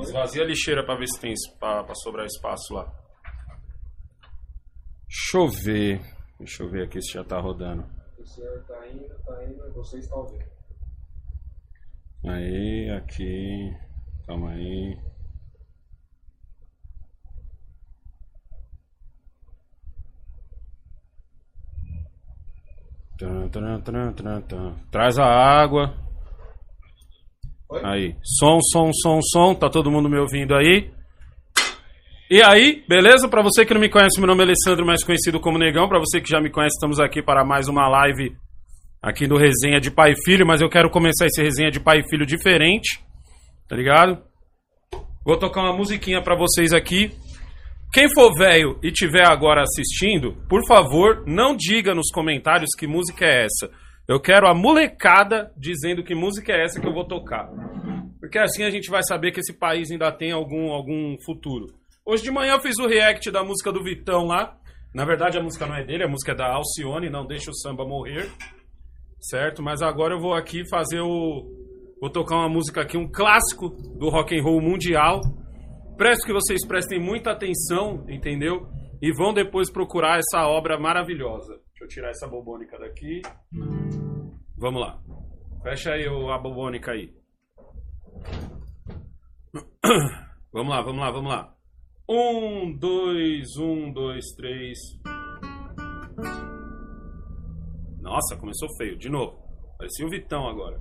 Esvazia a lixeira pra ver se tem pra, pra sobrar espaço lá. Deixa eu ver. Deixa eu ver aqui se já tá rodando. O senhor tá indo, tá indo, você está ouvindo. Aí, aqui. Calma aí. Traz a água. Aí. Som, som, som, som. Tá todo mundo me ouvindo aí? E aí, beleza? Pra você que não me conhece, meu nome é Alessandro, mais conhecido como Negão. Pra você que já me conhece, estamos aqui para mais uma live aqui do Resenha de Pai e Filho, mas eu quero começar esse Resenha de Pai e Filho diferente, tá ligado? Vou tocar uma musiquinha pra vocês aqui. Quem for velho e tiver agora assistindo, por favor, não diga nos comentários que música é essa. Eu quero a molecada dizendo que música é essa que eu vou tocar. Porque assim a gente vai saber que esse país ainda tem algum, algum futuro. Hoje de manhã eu fiz o react da música do Vitão lá. Na verdade a música não é dele, a música é da Alcione, não deixa o samba morrer. Certo? Mas agora eu vou aqui fazer o. Vou tocar uma música aqui, um clássico do rock and roll mundial. Peço que vocês prestem muita atenção, entendeu? E vão depois procurar essa obra maravilhosa. Deixa eu tirar essa bobônica daqui. Vamos lá. Fecha aí a bobônica aí. Vamos lá, vamos lá, vamos lá. Um, dois, um, dois, três. Nossa, começou feio. De novo. Parecia o Vitão agora.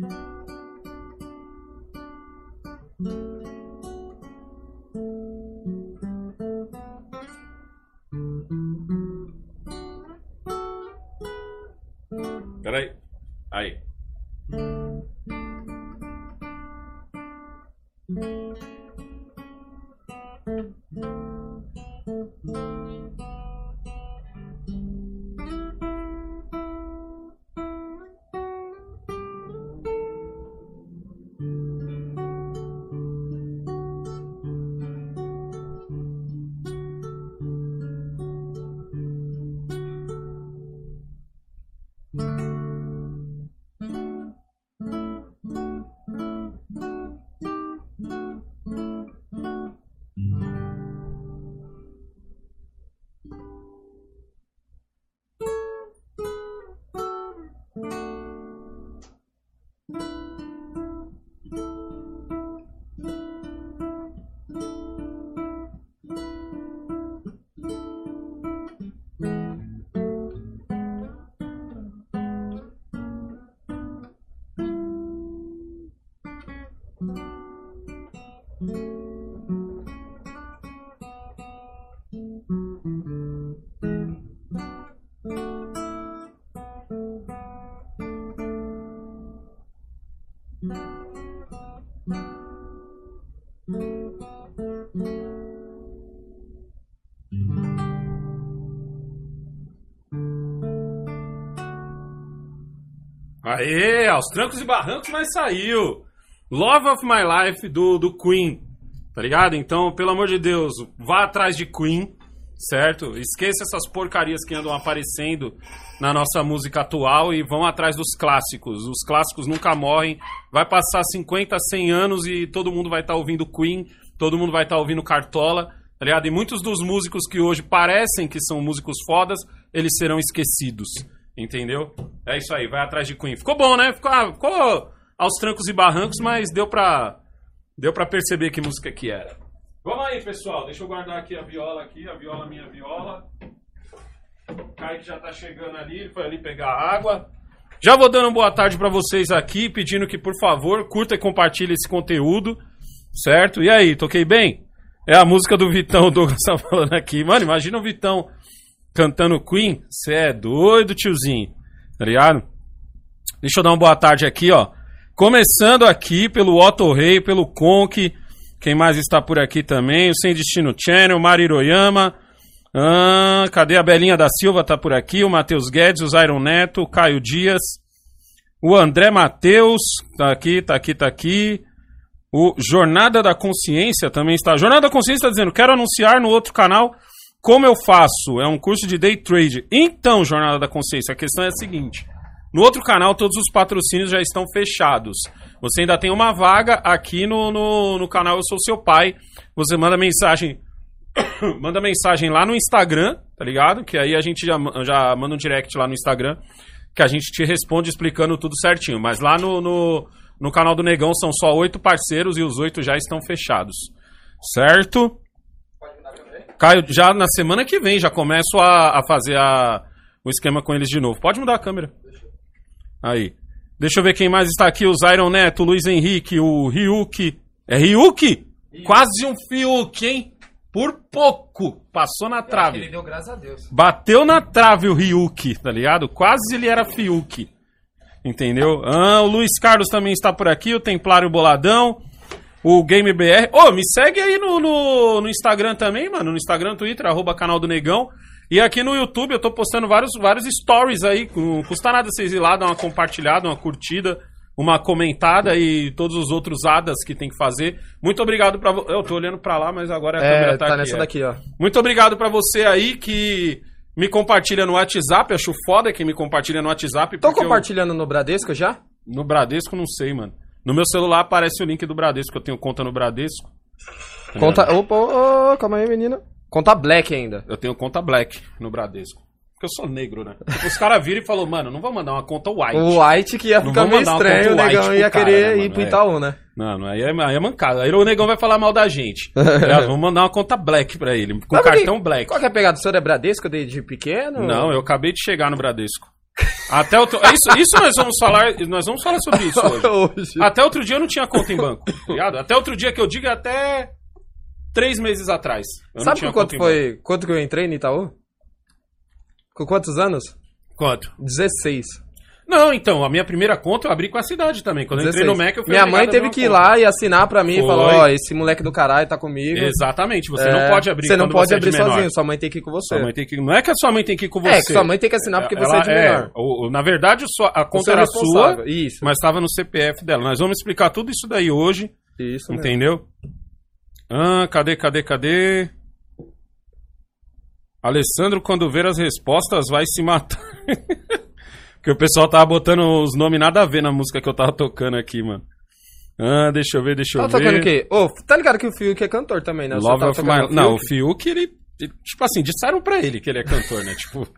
Peraí. Aê, aos trancos e barrancos, mas saiu. Love of My Life do, do Queen, tá ligado? Então, pelo amor de Deus, vá atrás de Queen, certo? Esqueça essas porcarias que andam aparecendo na nossa música atual e vão atrás dos clássicos. Os clássicos nunca morrem. Vai passar 50, 100 anos e todo mundo vai estar ouvindo Queen, todo mundo vai estar ouvindo Cartola, tá ligado? E muitos dos músicos que hoje parecem que são músicos fodas, eles serão esquecidos. Entendeu? É isso aí, vai atrás de Queen. Ficou bom, né? Ficou, ah, ficou aos trancos e barrancos, mas deu pra, deu pra perceber que música que era. Vamos aí, pessoal. Deixa eu guardar aqui a viola aqui, a viola minha viola. O Kaique já tá chegando ali, foi ali pegar água. Já vou dando boa tarde pra vocês aqui, pedindo que, por favor, curta e compartilhe esse conteúdo, certo? E aí, toquei bem? É a música do Vitão, o Douglas tá falando aqui. Mano, imagina o Vitão cantando Queen. Você é doido, tiozinho. Tá ligado? Deixa eu dar uma boa tarde aqui, ó. Começando aqui pelo Otto Rei, pelo Conk. Quem mais está por aqui também? O Sem Destino Channel, Mari Hiroyama. Ah, cadê a Belinha da Silva? Tá por aqui. O Matheus Guedes, o Zairon Neto, o Caio Dias. O André Matheus, tá aqui, tá aqui, tá aqui. O Jornada da Consciência também está. Jornada da Consciência está dizendo: quero anunciar no outro canal como eu faço. É um curso de day trade. Então, Jornada da Consciência, a questão é a seguinte: no outro canal, todos os patrocínios já estão fechados. Você ainda tem uma vaga aqui no, no, no canal Eu Sou Seu Pai. Você manda mensagem. manda mensagem lá no Instagram, tá ligado? Que aí a gente já, já manda um direct lá no Instagram. Que a gente te responde explicando tudo certinho. Mas lá no, no, no canal do Negão são só oito parceiros e os oito já estão fechados. Certo? Caio, já na semana que vem já começo a, a fazer a, o esquema com eles de novo. Pode mudar a câmera. Aí. Deixa eu ver quem mais está aqui. O Zairon Neto, o Luiz Henrique, o Ryuki. É Ryuki? Quase um Fiuk, hein? Por pouco. Passou na trave. Ele deu graças a Deus. Bateu na trave o Ryuki, tá ligado? Quase ele era Fiuk. Entendeu? Ah, o Luiz Carlos também está por aqui, o Templário Boladão, o Game BR. Ô, me segue aí no, no, no Instagram também, mano. No Instagram, Twitter, arroba canal do Negão. E aqui no YouTube eu tô postando vários, vários stories aí. Não custa nada vocês ir lá, dar uma compartilhada, uma curtida, uma comentada e todos os outros adas que tem que fazer. Muito obrigado pra vo- Eu tô olhando pra lá, mas agora a É, câmera tá, tá aqui. nessa é. daqui, ó. Muito obrigado pra você aí que me compartilha no WhatsApp. Acho foda quem me compartilha no WhatsApp. Estão porque eu- compartilhando no Bradesco já? No Bradesco, não sei, mano. No meu celular aparece o link do Bradesco. Eu tenho conta no Bradesco. Tá Conta. Opa, ô, ô, calma aí, menina. Conta Black ainda. Eu tenho conta Black no Bradesco. Porque eu sou negro, né? Tipo, os caras viram e falaram, mano, não vou mandar uma conta White. O White que ia Não ficar meio estranho, o negão ia cara, querer né, ir pro É. Itaú, né? Não, não, aí é, aí é mancada. Aí o negão vai falar mal da gente. É, vamos mandar uma conta Black pra ele. Com Sabe cartão que- Black. Qual que é a pegada? O senhor é Bradesco desde pequeno? Não, eu acabei de chegar no Bradesco. Até outro... isso, isso nós vamos falar. Nós vamos falar sobre isso hoje. Hoje. Até outro dia eu não tinha conta em banco, tá ligado? Até outro dia que eu digo é até três meses atrás. Sabe com quanto em banco. foi. Quanto que eu entrei no Itaú? Com quantos anos? Quanto? 16. Não, então, a minha primeira conta eu abri com a cidade também. Quando eu entrei no 16. Mac, eu fui Minha mãe teve que ir conta. lá e assinar pra mim e Foi. falar, ó, esse moleque do caralho tá comigo. Exatamente, você É, não pode abrir Você não pode você é abrir menor. sozinho, sua mãe tem que ir com você. Sua mãe tem que... Não é que a sua mãe tem que ir com você. É, que sua mãe tem que assinar porque você Ela é de menor. o- na verdade, a conta Você é era sua, Isso. mas estava no CPF dela. Nós vamos explicar tudo isso daí hoje, Isso, mesmo. entendeu? Ah, cadê, cadê, cadê? Alessandro, quando ver as respostas, vai se matar. Porque o pessoal tava botando os nomes nada a ver na música que eu tava tocando aqui, mano. Ah, deixa eu ver, deixa eu Tá ver. tocando o quê? Ô, tá ligado que o Fiuk é cantor também, né? Você Love of My... Não, o Fiuk? Ele... Tipo assim, disseram pra ele que ele é cantor, né? Tipo...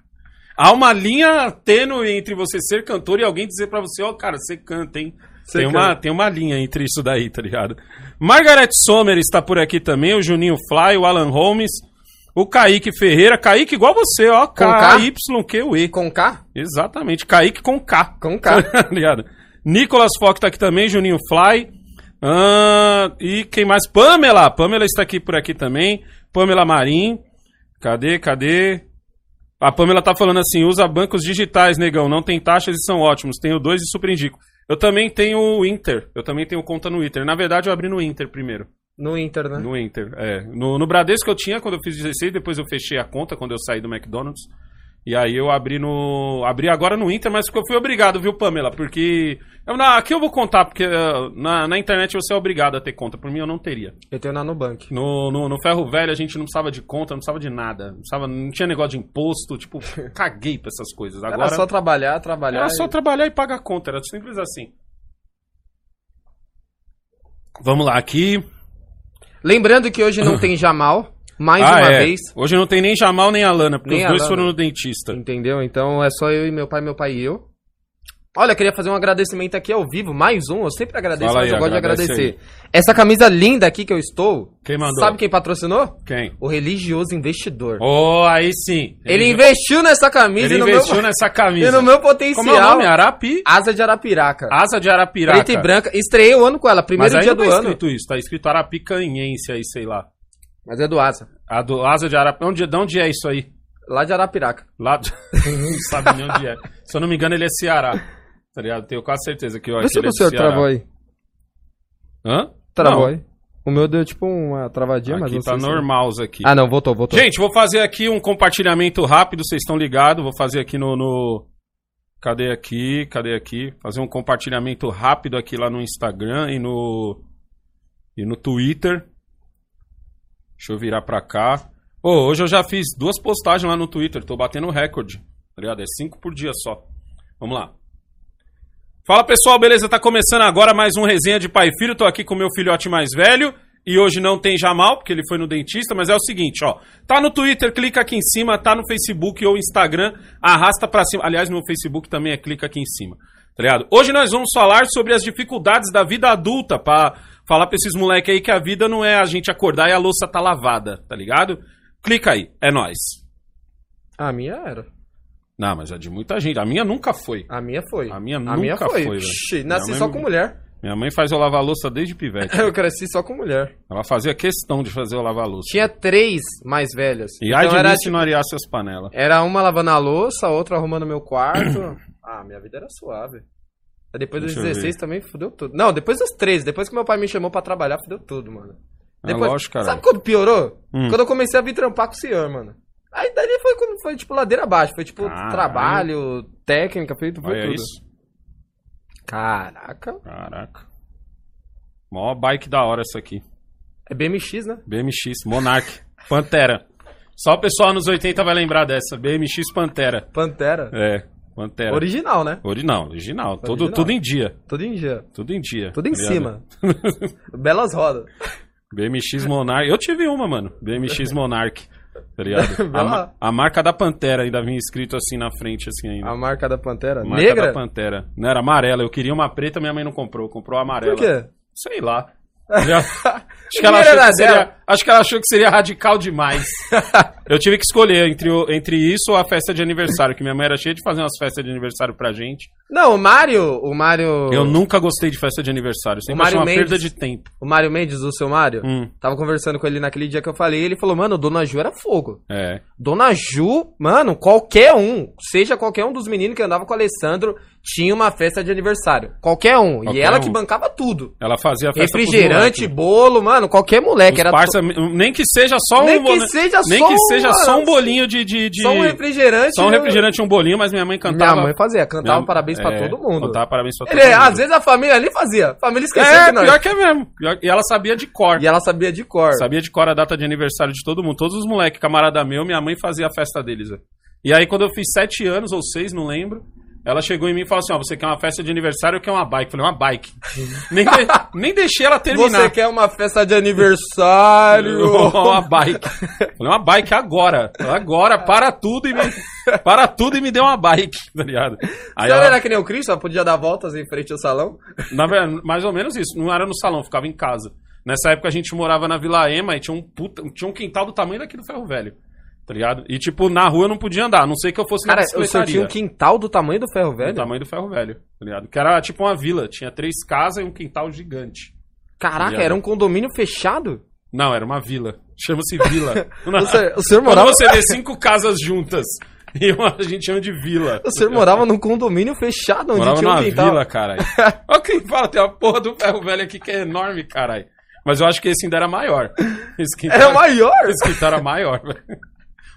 Há uma linha tênue entre você ser cantor e alguém dizer pra você, ó, cara, você canta, hein? Você Tem uma, canta. tem uma linha entre isso daí, tá ligado? Margaret Sommer está por aqui também, o Juninho Fly, o Alan Holmes, o Kaique Ferreira, Kaique igual você, ó, K? K-Y-Q-U-E. Com K? Exatamente, Kaique com K. Com K. Tá ligado? Nicolas Fock tá aqui também, Juninho Fly. Ah, e quem mais? Pamela. Pamela está aqui por aqui também. Pamela Marim. Cadê, cadê? A Pamela tá falando assim: usa bancos digitais, negão. Não tem taxas e são ótimos. Tenho dois e super indico. Eu também tenho o Inter. Eu também tenho conta no Inter. Na verdade, eu abri no Inter primeiro. No Inter, né? No Inter, é. No, no Bradesco eu tinha quando eu fiz 16, depois eu fechei a conta quando eu saí do McDonald's. E aí eu abri no. Abri agora no Inter, mas eu fui obrigado, viu, Pamela? Porque. Eu, na, aqui eu vou contar, porque eh, na, na internet você é obrigado a ter conta. Por mim eu não teria. Eu tenho na Nubank. No, no, no Ferro Velho a gente não precisava de conta, não precisava de nada. Não, precisava, não tinha negócio de imposto, tipo, caguei pra essas coisas. Agora Era só trabalhar, trabalhar. era só e- trabalhar e pagar a conta, era simples assim. Vamos lá, aqui. Lembrando que hoje não tem Jamal, mais ah, uma é. vez. Hoje não tem nem Jamal nem Alana, porque Nem os dois a Lana. foram no dentista. Entendeu? Então é só eu e meu pai, meu pai e eu. Olha, eu queria fazer um agradecimento aqui ao vivo, mais um. Eu sempre agradeço, Fala mas aí, eu gosto de agradece agradecer. Essa camisa linda aqui que eu estou, Quem mandou? sabe quem patrocinou? Quem? O religioso investidor. Oh, aí sim. Ele investiu nessa camisa Ele e no, investiu meu, nessa e camisa. no meu potencial. Como é o nome? Arapi? Asa de Arapiraca. Asa de Arapiraca. Preta e branca. Estreiei o ano com ela, primeiro Mas aí dia não do tá ano. escrito isso, tá escrito Arapicanhense aí, sei lá. Mas é do Asa. A do Asa de Arapiraca. Onde, de onde é isso aí? Lá de Arapiraca. Lá. não sabe nem onde é. Se eu não me engano, ele é Ceará. Tá ligado? Tenho quase certeza que eu Vê acho se o Ceará. travou aí. Hã? Travou Não, aí. O meu deu tipo uma travadinha, mas Aqui não tá sei se- normal isso aqui. Ah, não, voltou, voltou. Gente, vou fazer aqui um compartilhamento rápido, vocês estão ligados. Vou fazer aqui no, no- Cadê aqui? Cadê aqui? Fazer um compartilhamento rápido aqui lá no Instagram e no. E no Twitter. Deixa eu virar pra cá. Ô, hoje eu já fiz duas postagens lá no Twitter, tô batendo recorde. Tá ligado? É cinco por dia só. Vamos lá. Fala pessoal, beleza? Tá começando agora mais um resenha de pai e filho. Tô aqui com meu filhote mais velho. E hoje não tem Jamal, porque ele foi no dentista, mas é o seguinte, ó. Tá no Twitter, clica aqui em cima, tá no Facebook ou Instagram, arrasta pra cima. Aliás, no Facebook também é clica aqui em cima. Tá ligado? Hoje nós vamos falar sobre as dificuldades da vida adulta, pra falar pra esses moleque aí que a vida não é a gente acordar e a louça tá lavada, tá ligado? Clica aí, é nóis. A minha era. Não, mas é de muita gente. A minha nunca foi. A minha foi. A minha a nunca minha foi. foi. Ixi, nasci só mãe- com mulher. Minha mãe faz eu lavar a louça desde pivete. Eu cresci só com mulher. Ela fazia questão de fazer eu lavar a louça. Tinha três mais velhas. E ai então de era, se não areasse as panelas. era uma lavando a louça, a outra arrumando meu quarto. ah, minha vida era suave. Depois dos Deixa eu 16 também fudeu tudo. Não, depois dos 13, depois que meu pai me chamou pra trabalhar, fudeu tudo, mano. É Depois, lógico, cara. Sabe quando piorou? Hum. Quando eu comecei a vir trampar com o senhor, mano. Aí dali foi quando foi, tipo, ladeira abaixo. Foi, tipo, Caralho. trabalho, técnica, feito, foi Olha tudo. isso. Caraca. Caraca. Mó bike da hora essa aqui. É BMX, né? BMX, Monarch, Pantera. Só o pessoal nos 80 vai lembrar dessa. BMX Pantera. Pantera. É, Pantera. Original, né? Original, original. Tudo, Original. tudo em dia. Tudo em dia. Tudo em dia. Tudo em tá cima. Belas rodas. BMX Monarch. Eu tive uma, mano. BMX Monarch. Tá ligado? A, ma- a marca da Pantera ainda vinha escrito assim na frente, assim ainda. A marca da Pantera. A marca Negra? da Pantera. Não era amarela. Eu queria uma preta, minha mãe não comprou. Comprou a amarela. Por quê? Sei lá. Acho, que ela achou que seria. Acho que ela achou que seria radical demais. Eu tive que escolher entre, o- entre isso ou a festa de aniversário, que minha mãe era cheia de fazer umas festas de aniversário pra gente. Não, o Mário. O Mário. Eu nunca gostei de festa de aniversário. Sempre O achei uma perda Mendes. de tempo. O Mário Mendes, o seu Mário. Hum, Tava conversando com ele naquele dia que eu falei. Ele falou, mano, Dona Ju era fogo. é. Dona Ju, mano, qualquer um, seja qualquer um dos meninos que andava com o Alessandro, tinha uma festa de aniversário. Qualquer um. Qualquer e ela um. que bancava tudo. Ela fazia festa Refrigerante, bolo, mano, qualquer moleque. Os era parça, nem que seja só Nem um que seja nem só que seja só um bolinho de, de, de- só um refrigerante. só um refrigerante e um bolinho, mas minha mãe cantava. Minha mãe fazia, cantava Minha- parabéns pra é, todo mundo. Cantava parabéns pra todo Ele, mundo. às vezes a família ali fazia. A família esquecia É, que nós. pior que é mesmo. E ela sabia de cor. E ela sabia de cor. Sabia de cor a data de aniversário de todo mundo. Todos os moleques, camarada meu, minha mãe fazia a festa deles. E aí, quando eu fiz sete anos ou seis, não lembro, ela chegou em mim e falou assim: Ó, você quer uma festa de aniversário ou quer uma bike? Eu falei, uma bike. nem, de- nem deixei ela terminar. Você quer uma festa de aniversário? uma bike. Falei, uma bike agora. Agora, para tudo e me. Para tudo e me deu uma bike, tá ligado? Aí Você ela- era que nem o Cris, só podia dar voltas em frente ao salão? Na verdade, mais ou menos isso. Não era no salão, ficava em casa. Nessa época a gente morava na Vila Ema e tinha um, puta- tinha um quintal do tamanho daqui do Ferro Velho. Tá ligado? E tipo, na rua eu não podia andar, a não sei que eu fosse Cara, na o senhor bicicletaria. tinha um quintal do tamanho do ferro velho? Do tamanho do Ferro Velho, tá ligado? Que era tipo uma vila, tinha três casas e um quintal gigante. Caraca, Viado. era um condomínio fechado? Não, era uma vila. Chama-se vila. O senhor, o senhor Quando morava, você vê cinco casas juntas e uma, a gente chama de vila. o senhor morava num condomínio fechado, onde Morava tinha um numa quintal. vila, caralho. Olha quem fala, tem uma porra do ferro velho aqui que é enorme, caralho. Mas eu acho que esse ainda era maior. Esse quintal, Era maior? Esse quintal era maior, velho.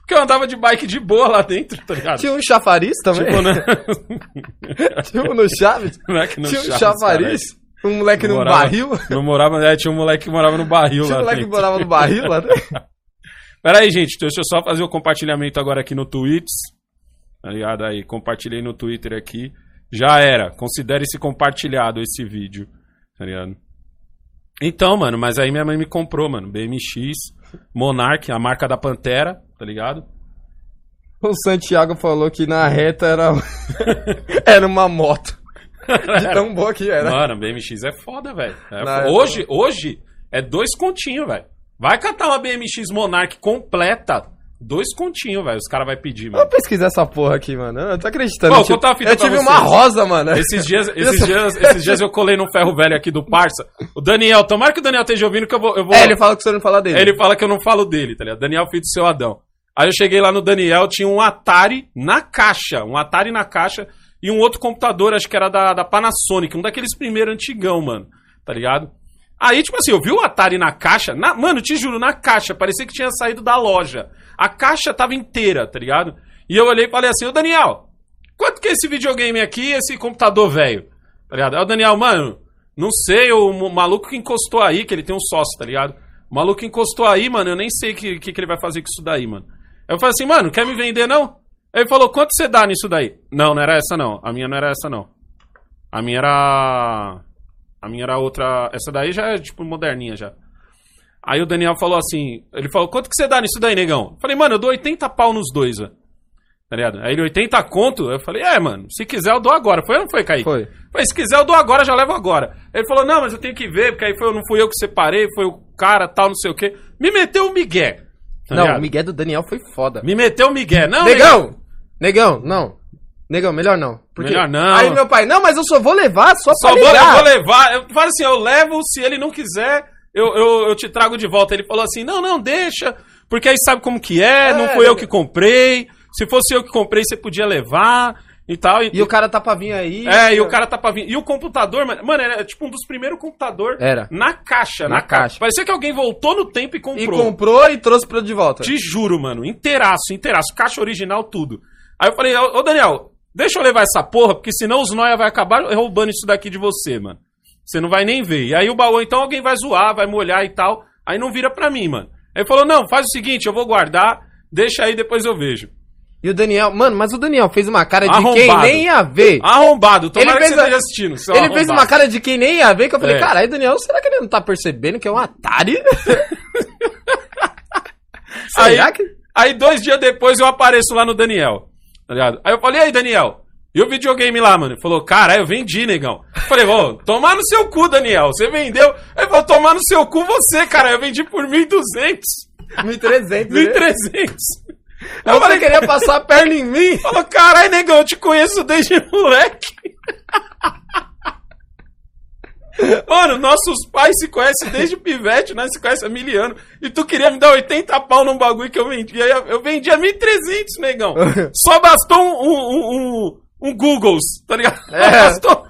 Porque eu andava de bike de boa lá dentro, tá ligado? Tinha um chafariz também? Tipo, né? Tinha um no Chaves? Não é que no tinha um Chaves, chafariz? Um moleque caralho. num Morava- barril? Não morava, é, tinha um moleque que morava no barril Tinha um lá moleque que dentro. morava no barril lá dentro? Pera aí, gente, deixa eu só fazer o compartilhamento agora aqui no Twitch. Tá ligado? Aí, compartilhei no Twitter aqui. Já era. Considere se compartilhado esse vídeo. Tá ligado? Então, mano, mas aí minha mãe me comprou, mano. BMX, Monarch, a marca da Pantera, tá ligado? O Santiago falou que na reta era, era uma moto. De tão boa que era. Mano, BMX é foda, velho. É hoje, hoje é dois continhos, velho. Vai catar uma BMX Monarch completa, dois continhos, velho. Os caras vão pedir, Vou mano. pesquisar essa porra aqui, mano. Eu não tô acreditando. Pô, eu tive, fita eu tive uma rosa, mano. Esses dias, esses, dias, esses dias eu colei num ferro velho aqui do Parça. O Daniel, tomara que o Daniel esteja ouvindo que eu vou. Eu vou É, ele fala que você não fala dele. Aí ele fala que eu não falo dele, tá ligado? Daniel, filho do seu Adão. Aí eu cheguei lá no Daniel, tinha um Atari na caixa. Um Atari na caixa e um outro computador, acho que era da, da Panasonic, um daqueles primeiros antigão, mano. Tá ligado? Aí, tipo assim, eu vi o Atari na caixa. na- mano, te juro, na caixa. Parecia que tinha saído da loja. A caixa tava inteira, tá ligado? E eu olhei e falei assim, ô Daniel, quanto que é esse videogame aqui esse computador velho? Tá ligado? Aí o Daniel, mano, não sei, o maluco que encostou aí, que ele tem um sócio, tá ligado? O maluco que encostou aí, mano, eu nem sei o que, que, que ele vai fazer com isso daí, mano. Aí eu falei assim, mano, quer me vender não? Aí ele falou, quanto você dá nisso daí? Não, não era essa não. A minha não era essa não. A minha era. A minha era outra. Essa daí já é tipo moderninha já. Aí o Daniel falou assim: ele falou, quanto que você dá nisso daí, negão? Eu falei, mano, eu dou 80 pau nos dois, ó. Tá ligado? Aí ele, 80 conto? Eu falei, é, mano, se quiser eu dou agora. Foi ou não foi, Kaique? Foi. Falei, se quiser eu dou agora, já levo agora. Ele falou, não, mas eu tenho que ver, porque aí foi, não fui eu que separei, foi o cara, tal, não sei o quê. Me meteu o Miguel. tá Não, ligado? o Miguel do Daniel foi foda. Me meteu o Miguel. Não, Negão! Negão, não. Negão, melhor não. Melhor não. Aí meu pai, não, mas eu só vou levar só, Só pra vou, ligar. vou levar. Eu falo assim, eu levo, se ele não quiser, eu, eu, eu te trago de volta. Ele falou assim, não, não, deixa, porque aí sabe como que é, É, não fui eu que comprei. Se fosse eu que comprei, você podia levar e tal. E o cara tá pra vir aí. É, e o cara tá pra vir. E o computador, mano, mano, era tipo um dos primeiros computadores Era. na caixa, na, Na caixa. caixa. Parecia que alguém voltou no tempo e E comprou. comprou e trouxe pra de volta. Te juro, mano, inteiraço, inteiraço, caixa original, tudo. Aí eu falei, ô, Daniel, deixa eu levar essa porra, porque senão os noia vai acabar roubando isso daqui de você, mano. Você não vai nem ver. E aí o baú, então alguém vai zoar, vai molhar e tal. Aí não vira pra mim, mano. Aí ele falou, não, faz o seguinte, eu vou guardar, deixa aí, depois eu vejo. E o Daniel, mano, mas o Daniel fez uma cara de Arrombado. quem nem ia ver. Arrombado, tomara Ele que fez você a- esteja assistindo. Ele fez arrombado. uma cara de quem nem ia ver, que eu falei, É. caralho, Daniel, será que ele não tá percebendo que é um Atari? será Aí- que... Aí dois dias depois eu apareço lá no Daniel. Tá ligado? Aí eu falei, e aí, Daniel? E o videogame lá, mano? Ele falou, cara, eu vendi, negão. Eu falei, ô, tomar no seu cu, Daniel. Você vendeu. Ele falou, tomar no seu cu você, cara. Eu vendi por 1.200. 1.300, 1.300. Eu falei, queria passar a perna em mim. Falou, caralho, negão, eu te conheço desde moleque. Mano, nossos pais se conhecem desde pivete, nós se conhecem há mil anos. E tu queria me dar 80 pau num bagulho que eu vendi. Aí eu, eu vendi a 1.300, negão. Só bastou um, um, um, um Googles, tá ligado? É. bastou.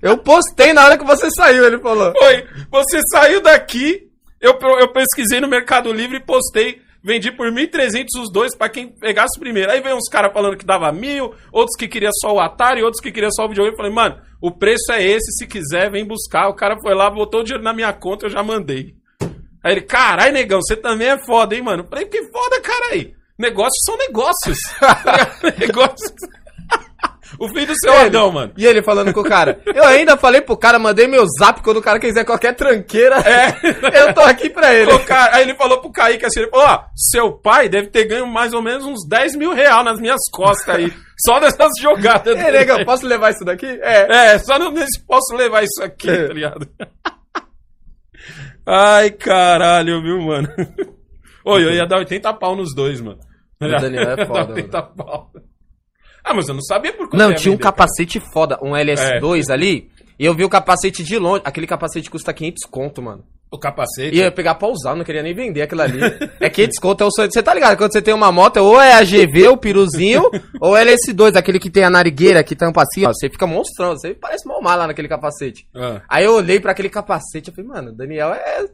Eu postei na hora que você saiu, ele falou. Foi. Você saiu daqui, eu, eu pesquisei no Mercado Livre e postei. Vendi por 1.300 os dois pra quem pegasse primeiro. Aí veio uns caras falando que dava mil, outros que queria só o Atari, outros que queria só o videogame. Eu falei, mano, o preço é esse, se quiser, vem buscar. O cara foi lá, botou o dinheiro na minha conta, eu já mandei. Aí ele, carai, negão, você também é foda, hein, mano? Eu falei, que foda, carai. Negócios são negócios. negócios. O filho do seu Ele- Adão, mano. E ele falando com o cara. Eu ainda falei pro cara, mandei meu zap quando o cara quiser qualquer tranqueira. É. Eu tô aqui pra ele. Cara- aí ele falou pro Kaique assim, ele falou, ó, seu pai deve ter ganho mais ou menos uns 10 mil reais nas minhas costas aí. Só dessas jogadas. Ei, nega, posso levar isso daqui? É. É, só não posso levar isso aqui, tá ligado? Ai, caralho, viu, mano? Oi, eu ia dar 80 pau nos dois, mano. O Daniel é foda, 80 pau. Ah, mas eu não sabia por Não, tinha um vender, cara. capacete foda, um LS2 É. ali. E eu vi o capacete de longe. Aquele capacete custa 500 conto, mano. O capacete. E eu ia pegar pra usar, não queria nem vender aquilo ali. É 500 conto, é o sonho. Você tá ligado? Quando você tem uma moto, ou é a GV, o piruzinho, ou é LS2, aquele que tem a narigueira, que tampa assim, ó. Você fica monstrão, você parece mal lá naquele capacete. Ah. Aí eu olhei pra aquele capacete, eu falei, mano, o Daniel é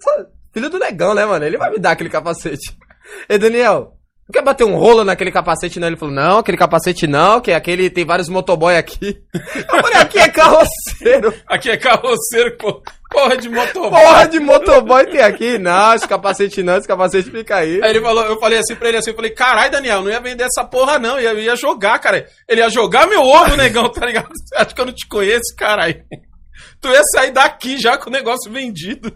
filho do negão, né, mano? Ele vai me dar aquele capacete. Ei, Daniel, quer bater um rolo naquele capacete, não? Ele falou, não, aquele capacete não, que aquele tem vários motoboy aqui. Eu falei, aqui é carroceiro. Aqui é carroceiro, pô. Porra de motoboy. Porra de motoboy tem aqui. Não, esse capacete não, esse capacete fica aí. Aí ele falou, eu falei assim pra ele assim, eu falei, carai, Daniel, não ia vender essa porra, não. Ia, ia jogar, cara. Ele ia jogar meu ovo, negão, tá ligado? Você acha que eu não te conheço, carai? Tu ia sair daqui já com o negócio vendido.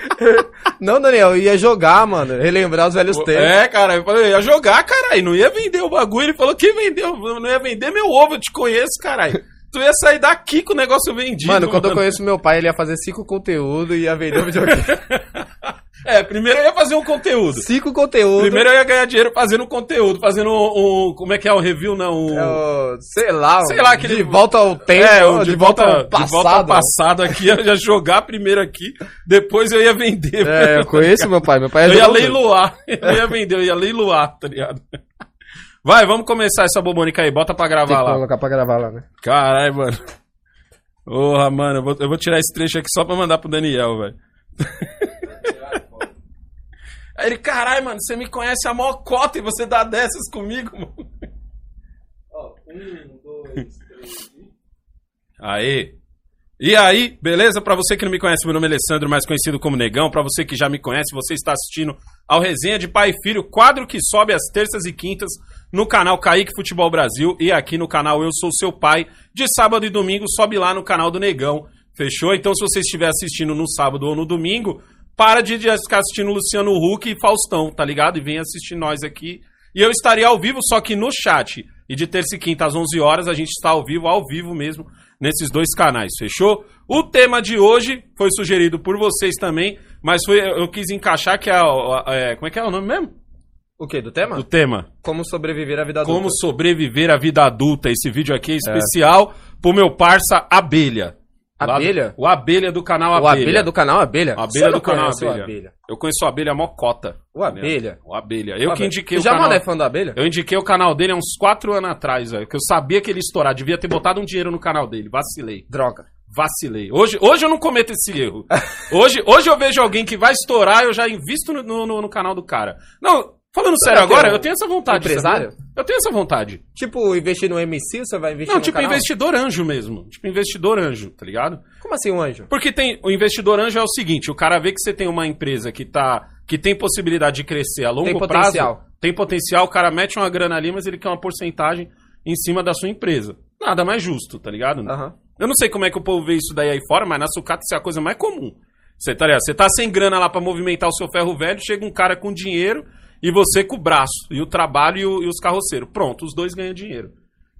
Não, Daniel, eu ia jogar, mano. Relembrar os velhos tempos. É, cara, eu falei, eu ia jogar, carai. Não ia vender o bagulho. Ele falou que vendeu, não ia vender meu ovo, eu te conheço, carai. Tu ia sair daqui com o negócio vendido. Mano, quando eu conheço meu pai, ele ia fazer cinco conteúdos e ia vender o videogame. É, primeiro eu ia fazer um conteúdo. cinco conteúdos. Primeiro eu ia ganhar dinheiro fazendo conteúdo, fazendo um, um- Como é que é o review, não? Um, É sei lá, Sei lá, aquele- de volta ao tempo, É, o de, volta, ao de volta ao passado. passado aqui, eu ia jogar primeiro aqui, depois eu ia vender. É, eu conheço meu pai, meu pai é eu ia leiloar, eu ia vender, eu ia leiloar, tá ligado? Vai, vamos começar essa bobônica aí, bota pra Tem gravar que lá. colocar pra gravar lá, né? Caralho, mano. Porra, mano, eu vou, eu vou tirar esse trecho aqui só pra mandar pro Daniel, velho. Aí ele, caralho, mano, você me conhece a maior cota e você dá dessas comigo, mano. Ó, um, dois, três. Aê! E aí, beleza? Pra você que não me conhece, meu nome é Alessandro, mais conhecido como Negão. Pra você que já me conhece, você está assistindo ao Resenha de Pai e Filho, quadro que sobe às terças e quintas no canal Kaique Futebol Brasil e aqui no canal Eu Sou Seu Pai. De sábado e domingo, sobe lá no canal do Negão. Fechou? Então, se você estiver assistindo no sábado ou no domingo, para de ficar assistindo Luciano Huck e Faustão, tá ligado? E vem assistir nós aqui. E eu estaria ao vivo, só que no chat. E de terça e quinta às 11 horas, a gente está ao vivo, ao vivo mesmo, nesses dois canais, fechou? O tema de hoje foi sugerido por vocês também, mas foi, eu quis encaixar que é, é como é que é o nome mesmo? O quê? Do tema? Do tema. Como sobreviver à vida adulta. Como sobreviver à vida adulta. Esse vídeo aqui é especial pro meu parça Abelha. Abelha? o Abelha do canal O Abelha. abelha do canal Abelha? Abelha Você não do canal o Abelha. abelha. Eu conheço o Abelha Mocota. O Abelha? O Abelha. Eu O que Abelha. indiquei o já, canal. mano, é fã do Abelha? Eu indiquei o canal dele há uns 4 anos atrás, velho. Que eu sabia que ele ia estourar. Devia ter botado um dinheiro no canal dele. Vacilei. Droga. Vacilei. Hoje, hoje eu não cometo esse erro. Hoje, hoje eu vejo alguém que vai estourar, eu já invisto no, no, no canal do cara. Não, falando sério que agora, eu tenho essa vontade. empresário? sabia? Eu tenho essa vontade. Tipo, investir no MC, você vai investir Não, no tipo canal? investidor anjo mesmo. Tipo investidor anjo, tá ligado? Como assim um anjo? Porque tem o investidor anjo é o seguinte, o cara vê que você tem uma empresa que tá que tem possibilidade de crescer a longo Tem prazo, potencial. tem potencial, o cara mete uma grana ali, mas ele quer uma porcentagem em cima da sua empresa. Nada mais justo, tá ligado? Aham. Eu não sei como é que o povo vê isso daí aí fora, mas na sucata isso é a coisa mais comum. Você tá? Você tá sem grana lá pra movimentar o seu ferro velho, chega um cara com dinheiro e você com o braço, e o trabalho e, o- e os carroceiros. Pronto, os dois ganham dinheiro.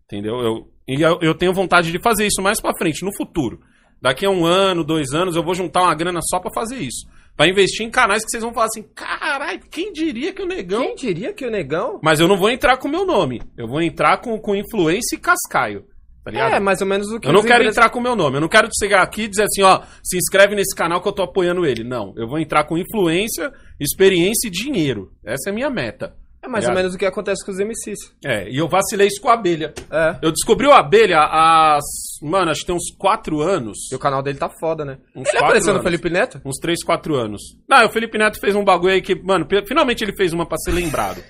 Entendeu? Eu, e eu, eu tenho vontade de fazer isso mais pra frente, no futuro. Daqui a um ano, dois anos, eu vou juntar uma grana só pra fazer isso. Pra investir em canais que vocês vão falar assim: caralho, quem diria que o negão. Quem diria que o negão... Mas eu não vou entrar com o meu nome. Eu vou entrar com, com influência e cascaio. Tá ligado? É, mais ou menos o que Eu não quero entrar com o meu nome. Eu não quero chegar aqui e dizer assim, ó, se inscreve nesse canal que eu tô apoiando ele. Não. Eu vou entrar com influência, experiência e dinheiro. Essa é a minha meta. É mais ou Ligado? menos o que acontece com os MCs. É, e eu vacilei isso com a abelha. É. Eu descobri o abelha há. Mano, acho que tem uns 4 anos. E o canal dele tá foda, né? Uns ele apareceu no anos. Felipe Neto? Uns 3, 4 anos. Não, o Felipe Neto fez um bagulho aí que, mano, finalmente ele fez uma pra ser lembrado.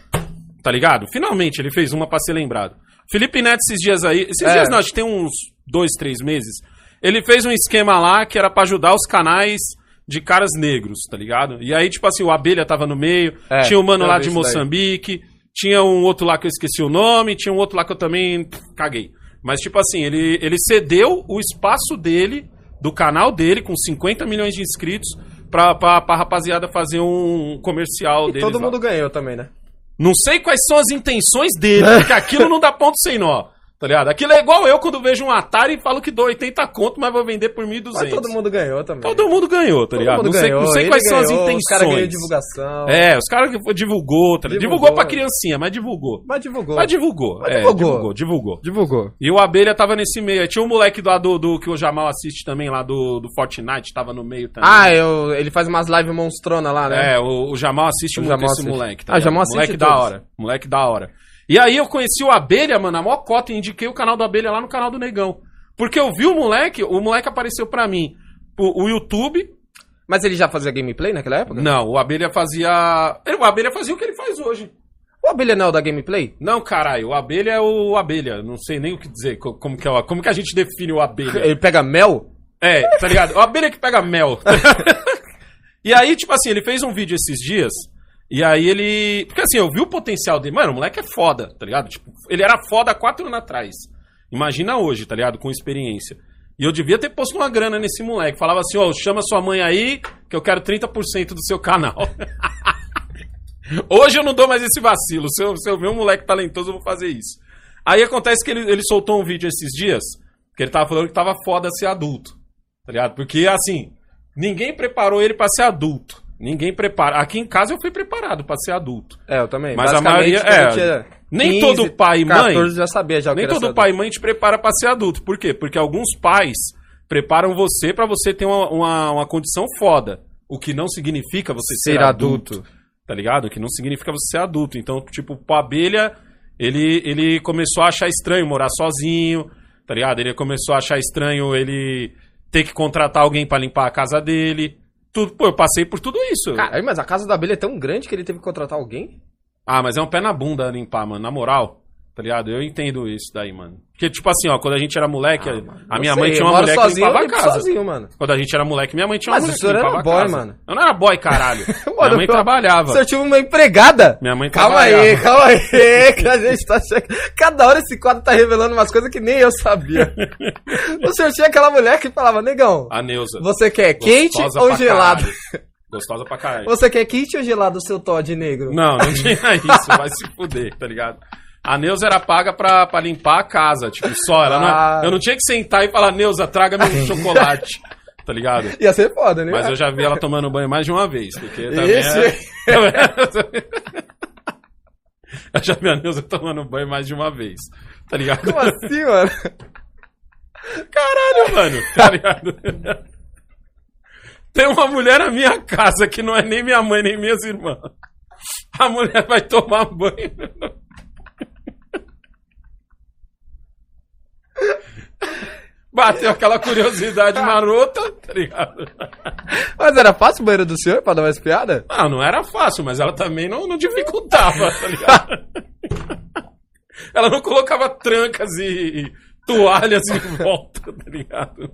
Tá ligado? Finalmente ele fez uma pra ser lembrado. Felipe Neto, esses dias aí. Esses É. dias não, acho que tem uns 2, 3 meses. Ele fez um esquema lá que era pra ajudar os canais de caras negros, tá ligado? E aí, tipo assim, o Abelha tava no meio, É, tinha um mano lá de isso daí. Moçambique, tinha um outro lá que eu esqueci o nome, tinha um outro lá que eu também caguei. Mas, tipo assim, ele, ele cedeu o espaço dele, do canal dele, com 50 milhões de inscritos, pra, pra, pra rapaziada fazer um comercial E deles todo lá. mundo ganhou também, né? Não sei quais são as intenções dele, porque aquilo não dá ponto sem nó. Tá ligado? Aquilo é igual eu quando vejo um Atari e falo que dou 80 conto, mas vou vender por 1.200. Mas todo mundo ganhou também. Todo mundo ganhou, tá ligado? Não sei, ganhou, não sei quais são as ganhou, intenções. Os caras ganhou divulgação. É, os caras divulgou, tá ligado? divulgou, Divulgou. pra criancinha, mas divulgou. Mas divulgou. Mas divulgou, Mas é, divulgou. divulgou, divulgou. Divulgou. E o Abelha tava nesse meio. Tinha um moleque lá do, do que o Jamal assiste também, lá do, do Fortnite, tava no meio também. Ah, eu, ele faz umas lives monstrona lá, né? É, o, o Jamal assiste O muito Jamal esse assiste. moleque. Ah, o Jamal ligado? Moleque assiste da todos. hora. Moleque da hora. E aí eu conheci o Abelha, mano, a maior cota e indiquei o canal do Abelha lá no canal do Negão. Porque eu vi o moleque, o moleque apareceu pra mim. O, o YouTube. Mas ele já fazia gameplay naquela época? Não, o Abelha fazia. ele- O Abelha fazia o que ele faz hoje. O Abelha não é o da gameplay? Não, caralho, o Abelha é o Abelha. Não sei nem o que dizer. co- Como que, é, o- como que a gente define o Abelha? Ele pega mel? É, tá ligado? O abelha que pega mel. e aí, tipo assim, ele fez um vídeo esses dias. E aí ele. Porque assim, eu vi o potencial dele. Mano, o moleque é foda, tá ligado? Tipo, ele era foda há quatro anos atrás. Imagina hoje, tá ligado? Com experiência. E eu devia ter posto uma grana nesse moleque. Falava assim, ó, chama sua mãe aí, que eu quero 30% do seu canal. Hoje eu não dou mais esse vacilo. Se eu, se eu ver um moleque talentoso, eu vou fazer isso. Aí acontece que ele, ele soltou um vídeo esses dias Porque ele tava falando que tava foda ser adulto. Tá ligado? Porque, assim, ninguém preparou ele pra ser adulto. Ninguém prepara. Aqui em casa eu fui preparado pra ser adulto. É, eu também. Mas a maioria- é, nem todo pai e mãe- 14 já sabia já Nem todo pai e mãe te prepara pra ser adulto. Por quê? Porque alguns pais preparam você pra você ter uma, uma, uma condição foda. O que não significa você ser, Ser adulto. adulto. Tá ligado? O que não significa você ser adulto. Então, tipo, o Abelha, ele, ele começou a achar estranho morar sozinho, tá ligado? Ele começou a achar estranho ele ter que contratar alguém pra limpar a casa dele. Tudo, pô, eu passei por tudo isso. Caralho, mas a casa da abelha é tão grande que ele teve que contratar alguém? Ah, mas é um pé na bunda limpar, mano. Na moral, tá ligado? Eu entendo isso daí, mano. Porque, tipo assim, ó, quando a gente era moleque, a Não minha sei, mãe tinha uma mulher que limpava a casa. sozinho, mano. Quando a gente era moleque, minha mãe tinha uma Mas mulher o senhor que limpava era a boy, casa. mano. Eu não era boy, caralho. minha Mano, mãe eu- trabalhava. O senhor tinha uma empregada? Minha mãe Calma trabalhava. aí, calma aí, que a gente tá chegando. Cada hora esse quadro tá revelando umas coisas que nem eu sabia. o senhor tinha aquela mulher que falava, negão, A Neuza. você quer quente ou gelado? caralho. Gostosa pra caralho. Você quer quente ou gelado o seu Todd negro? Não, não tinha isso. Vai se fuder, tá ligado? A Neuza era paga pra, pra limpar a casa, tipo, só. Ela Ah. não, eu não tinha que sentar e falar, Neuza, traga-me um chocolate. Tá ligado? Ia ser foda, né? Mas eu já vi ela tomando banho mais de uma vez, porque também Esse- é... Eu já vi a Neuza tomando banho mais de uma vez, tá ligado? Como assim, mano? Caralho, mano, tá ligado? Tem uma mulher na minha casa que não é nem minha mãe, nem minhas irmãs. A mulher vai tomar banho. Bateu aquela curiosidade marota, tá ligado? Mas era fácil o banheiro do senhor pra dar uma espiada? Ah, não era fácil, mas ela também não, não dificultava, tá ligado? ela não colocava trancas e, e toalhas em volta, tá ligado?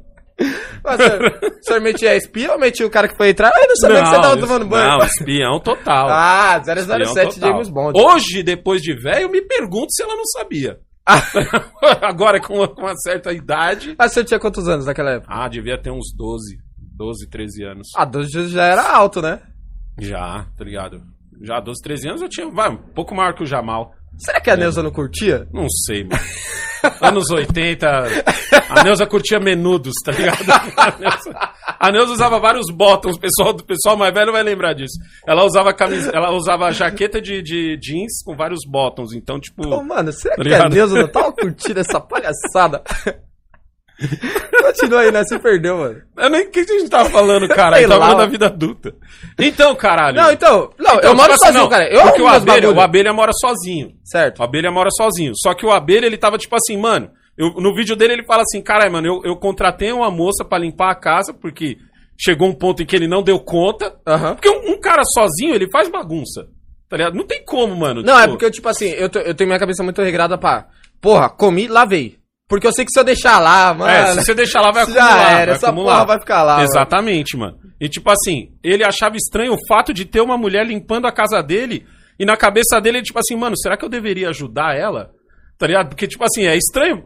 Mas o senhor, metia a espia ou metia o cara que foi entrar? Ai, não sabia que você tava tomando banho. Não, espião total. Ah, Espião 007 total. James Bond. Hoje, depois de velho, eu me pergunto se ela não sabia. Agora, com uma, com uma certa idade. Mas senhor tinha quantos anos naquela época? Ah, devia ter uns 12, 12, 13 anos. Ah, 12 já era alto, né? Já, tá ligado? Já 12, 13 anos eu tinha, vai, um pouco maior que o Jamal. Será que a Neuza não curtia? Não sei, mano. Anos 80, a Neuza curtia menudos, tá ligado? A Neuza, a Neuza usava vários bottoms, o pessoal, o pessoal mais velho vai lembrar disso. Ela usava camisa, ela usava jaqueta de, de jeans com vários bottoms, então, tipo. Ô, mano, será Tá que a? Neuza não tava curtindo essa palhaçada? Continua aí, né? Se perdeu, mano. Eu nem o que a gente tava falando, cara. Eu tava falando da vida adulta. Então, caralho. Não, então. Não, Então, eu moro tipo assim, sozinho, não, cara. Eu porque o abelha, o abelha mora sozinho. Certo. O Abelha mora sozinho. Só que o Abelha, ele tava tipo assim, mano. eu- no vídeo dele, ele fala assim: caralho, mano, eu, eu contratei uma moça pra limpar a casa, porque chegou um ponto em que ele não deu conta. Aham. Porque um, um cara sozinho, ele faz bagunça. Tá ligado? Não tem como, mano. Não, é tipo, porque eu, tipo assim, eu, tô- eu tenho minha cabeça muito regrada pra. Porra, comi, lavei. Porque eu sei que se eu deixar lá, mano. É, se você deixar lá, vai já acumular. era, vai essa acumular. porra vai ficar lá, mano. Exatamente, mano. E tipo assim, ele achava estranho o fato de ter uma mulher limpando a casa dele. E na cabeça dele, ele, tipo assim, mano, será que eu deveria ajudar ela? Tá ligado? Porque, tipo assim, é estranho.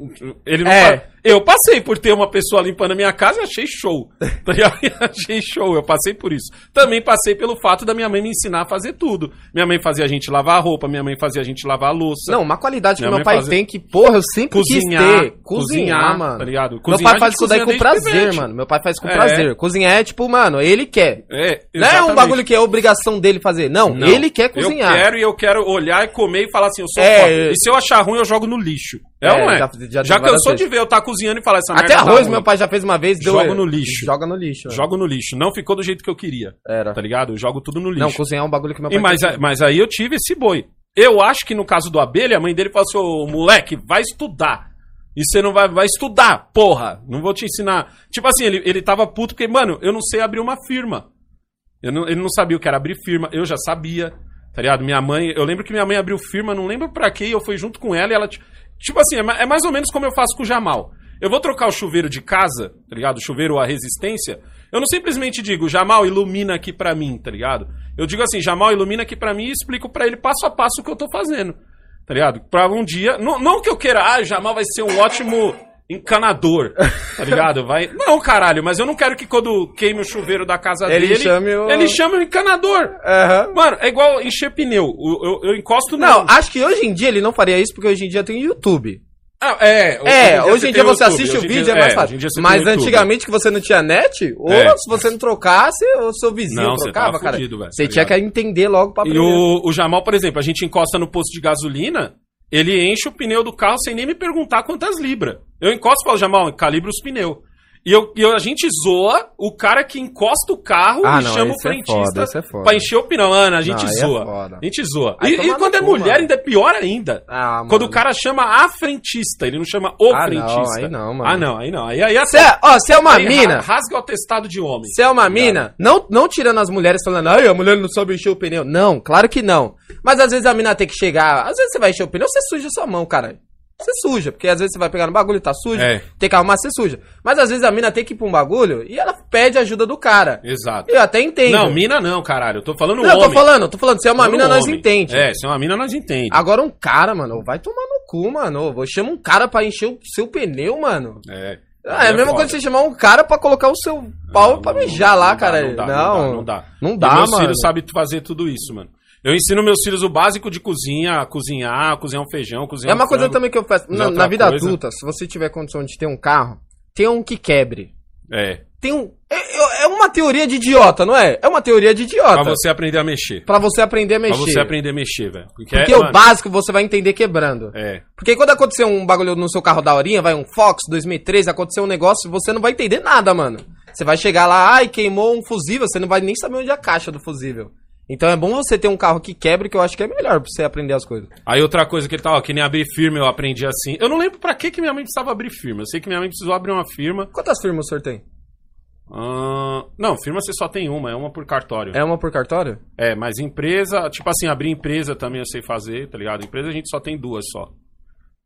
Ele não É. Eu passei por ter uma pessoa limpando a minha casa e achei show. Tá achei show, eu passei por isso. Também passei pelo fato da minha mãe me ensinar a fazer tudo. Minha mãe fazia a gente lavar a roupa, minha mãe fazia a gente lavar a louça. Não, uma qualidade que Minha meu mãe pai fazia- tem que, porra, eu sempre Cozinhar, quis ter. Cozinhar, cozinhar, mano. tá ligado? Meu Cozinhar, pai a faz isso daí com prazer, mano. Meu pai faz com É. prazer. Cozinhar é tipo, mano, ele quer. É, Não é um bagulho que é obrigação dele fazer. Não, Não. ele quer cozinhar. Eu quero e eu quero olhar e comer e falar assim, eu sou É, foda. E se eu achar ruim, eu jogo no lixo. É, É, ou não é? já- Já, já cansou de ver eu estar cozinhando e falar essa merda Até tá arroz ruim. meu pai já fez uma vez. Deu, Joga no lixo. Joga no lixo. mano. Jogo no lixo. Não ficou do jeito que eu queria. Era. Tá ligado? Eu jogo tudo no lixo. Não, cozinhar é um bagulho que meu pai E mas, mas aí eu tive esse boi. Eu acho que no caso do abelha, a mãe dele falou assim: ô moleque, vai estudar. E você não vai, vai estudar, porra. Não vou te ensinar. Tipo assim, ele, ele tava puto porque, mano, eu não sei abrir uma firma. Não- ele não sabia o que era abrir firma, eu já sabia. Tá ligado? Minha mãe, eu lembro que minha mãe abriu firma, não lembro pra quê, eu fui junto com ela e ela. Ti- Tipo assim, é é mais ou menos como eu faço com o Jamal. Eu vou trocar o chuveiro de casa, tá ligado? O chuveiro a resistência. Eu não simplesmente digo, Jamal, ilumina aqui pra mim, tá ligado? Eu digo assim, Jamal, ilumina aqui pra mim e explico pra ele passo a passo o que eu tô fazendo. Tá ligado? Pra um dia. Não, não que eu queira, ah, o Jamal vai ser um ótimo encanador, tá ligado? Vai. Não, caralho, mas eu não quero que quando queime o chuveiro da casa Ele dele. chame o- Ele chame o encanador. Aham. Mano, é igual encher pneu. Eu, eu- eu encosto no. Não, acho que hoje em dia ele não faria isso porque hoje em dia tem YouTube. Ah, é, É, hoje em dia você YouTube, assiste o hoje em vídeo, dia- é mais dia você fácil. tem Mas antigamente que você não tinha net, ou É. se você não trocasse, o seu vizinho Não, você trocava, cara. fudido, velho, você tá tinha que entender logo pra E aprender. o, o Jamal, por exemplo, a gente encosta no posto de gasolina, ele enche o pneu do carro sem nem me perguntar quantas libras. Eu encosto e falo, Jamal, calibra os pneus. E, eu, e eu- a gente zoa o cara que encosta o carro Ah, e não, chama o é frentista foda, é foda. pra encher o pneu. Mano, a gente Não, é zoa. foda. a gente zoa. Aí E, e quando é cu, mulher, mano. ainda é pior ainda. Ah, mano. Quando o cara chama a frentista, ele não chama o Ah, não, frentista. aí não, mano. Ah, não, aí não. Aí, aí, Você é, ó, você é uma aí mina. ra- Rasga o atestado de homem. Se é uma mina, não, não tirando as mulheres falando, ai, a mulher não sabe encher o pneu. Não, claro que não. Mas às vezes a mina tem que chegar, às vezes você vai encher o pneu, você suja sua mão, cara. Você suja, porque às vezes você vai pegar no bagulho e tá sujo, É. tem que arrumar, você suja. Mas às vezes a mina tem que ir pra um bagulho e ela pede ajuda do cara. Exato. Eu até entendo. Não, mina não, caralho. Eu tô falando Não, eu homem. tô falando, tô falando, se é uma mina, nós homem. entende. É, se é uma mina, nós entende. Agora um cara, mano, vai tomar no cu, mano. Vou chamar um cara pra encher o seu pneu, mano. É. Ah, é a mesma foda. coisa que você chamar um cara pra colocar o seu pau Não, pra não, mijar não lá, dá, cara. Não dá, não, não dá. Não E dá, meus mano. filhos sabem fazer tudo isso, mano. Eu ensino meus filhos o básico de cozinha, cozinhar, cozinhar um feijão, cozinhar É uma um coisa frango. também que eu faço. Na, na vida coisa. adulta, se você tiver condição de ter um carro, tenha um que quebre. É. Tem um. É, é- é uma teoria de idiota, não é? É uma teoria de idiota. Pra você aprender a mexer. Pra você aprender a Pra mexer. você aprender a mexer, velho. Porque, Porque é, o mano, básico você vai entender quebrando. É. Porque quando acontecer um bagulho no seu carro da horinha, vai um Fox 2003, aconteceu um negócio, você não vai entender nada, mano. Você vai chegar lá, ai, queimou um fusível, você não vai nem saber onde é a caixa do fusível. Então é bom você ter um carro que quebre, que eu acho que é melhor pra você aprender as coisas. Aí outra coisa que ele ó, que nem abrir firma eu aprendi assim. Eu não lembro pra que, que minha mãe precisava abrir firma. Eu sei que minha mãe precisou abrir uma firma. Quantas firmas o senhor tem? Ah, não, firma você só tem uma, é uma por cartório. É uma por cartório? É, mas empresa, tipo assim, abrir empresa também eu sei fazer, tá ligado? Empresa a gente só tem duas só,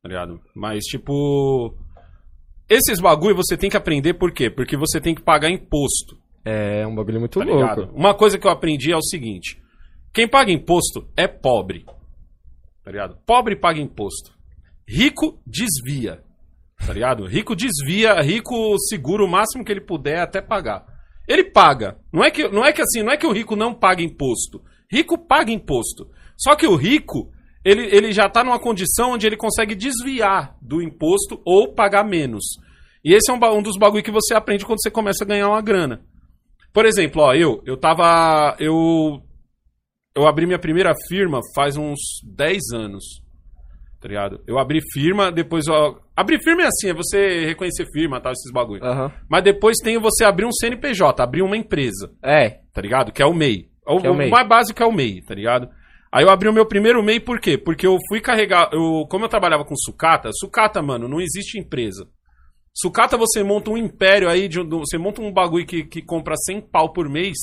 tá ligado? Mas, tipo. Esses bagulho você tem que aprender por quê? Porque você tem que pagar imposto, É um bagulho muito tá louco. ligado? Uma coisa que eu aprendi é o seguinte: quem paga imposto é pobre, tá ligado? Pobre paga imposto. Rico desvia, tá ligado? Rico desvia, rico segura o máximo que ele puder até pagar. Ele paga. Não é que, não é que assim, não é que o rico não paga imposto. Rico paga imposto. Só que o rico, ele, ele já tá numa condição onde ele consegue desviar do imposto ou pagar menos. E esse é um, um dos bagulho que você aprende quando você começa a ganhar uma grana. Por exemplo, ó, eu, eu tava. Eu. Eu abri minha primeira firma faz uns 10 anos. Tá ligado? Eu abri firma, depois ó. Abrir firma é assim, é você reconhecer firma, tal, esses bagulho. Aham. Mas depois tem você abrir um CNPJ, abrir uma empresa, É. tá ligado? Que é o MEI. O, é o o MEI. mais básico é o MEI, tá ligado? Aí eu abri o meu primeiro MEI por quê? Porque eu fui carregar. Eu, como eu trabalhava com sucata, sucata, mano, não existe empresa. Sucata você monta um império aí, de, do- você monta um bagulho que, que compra 100 pau por mês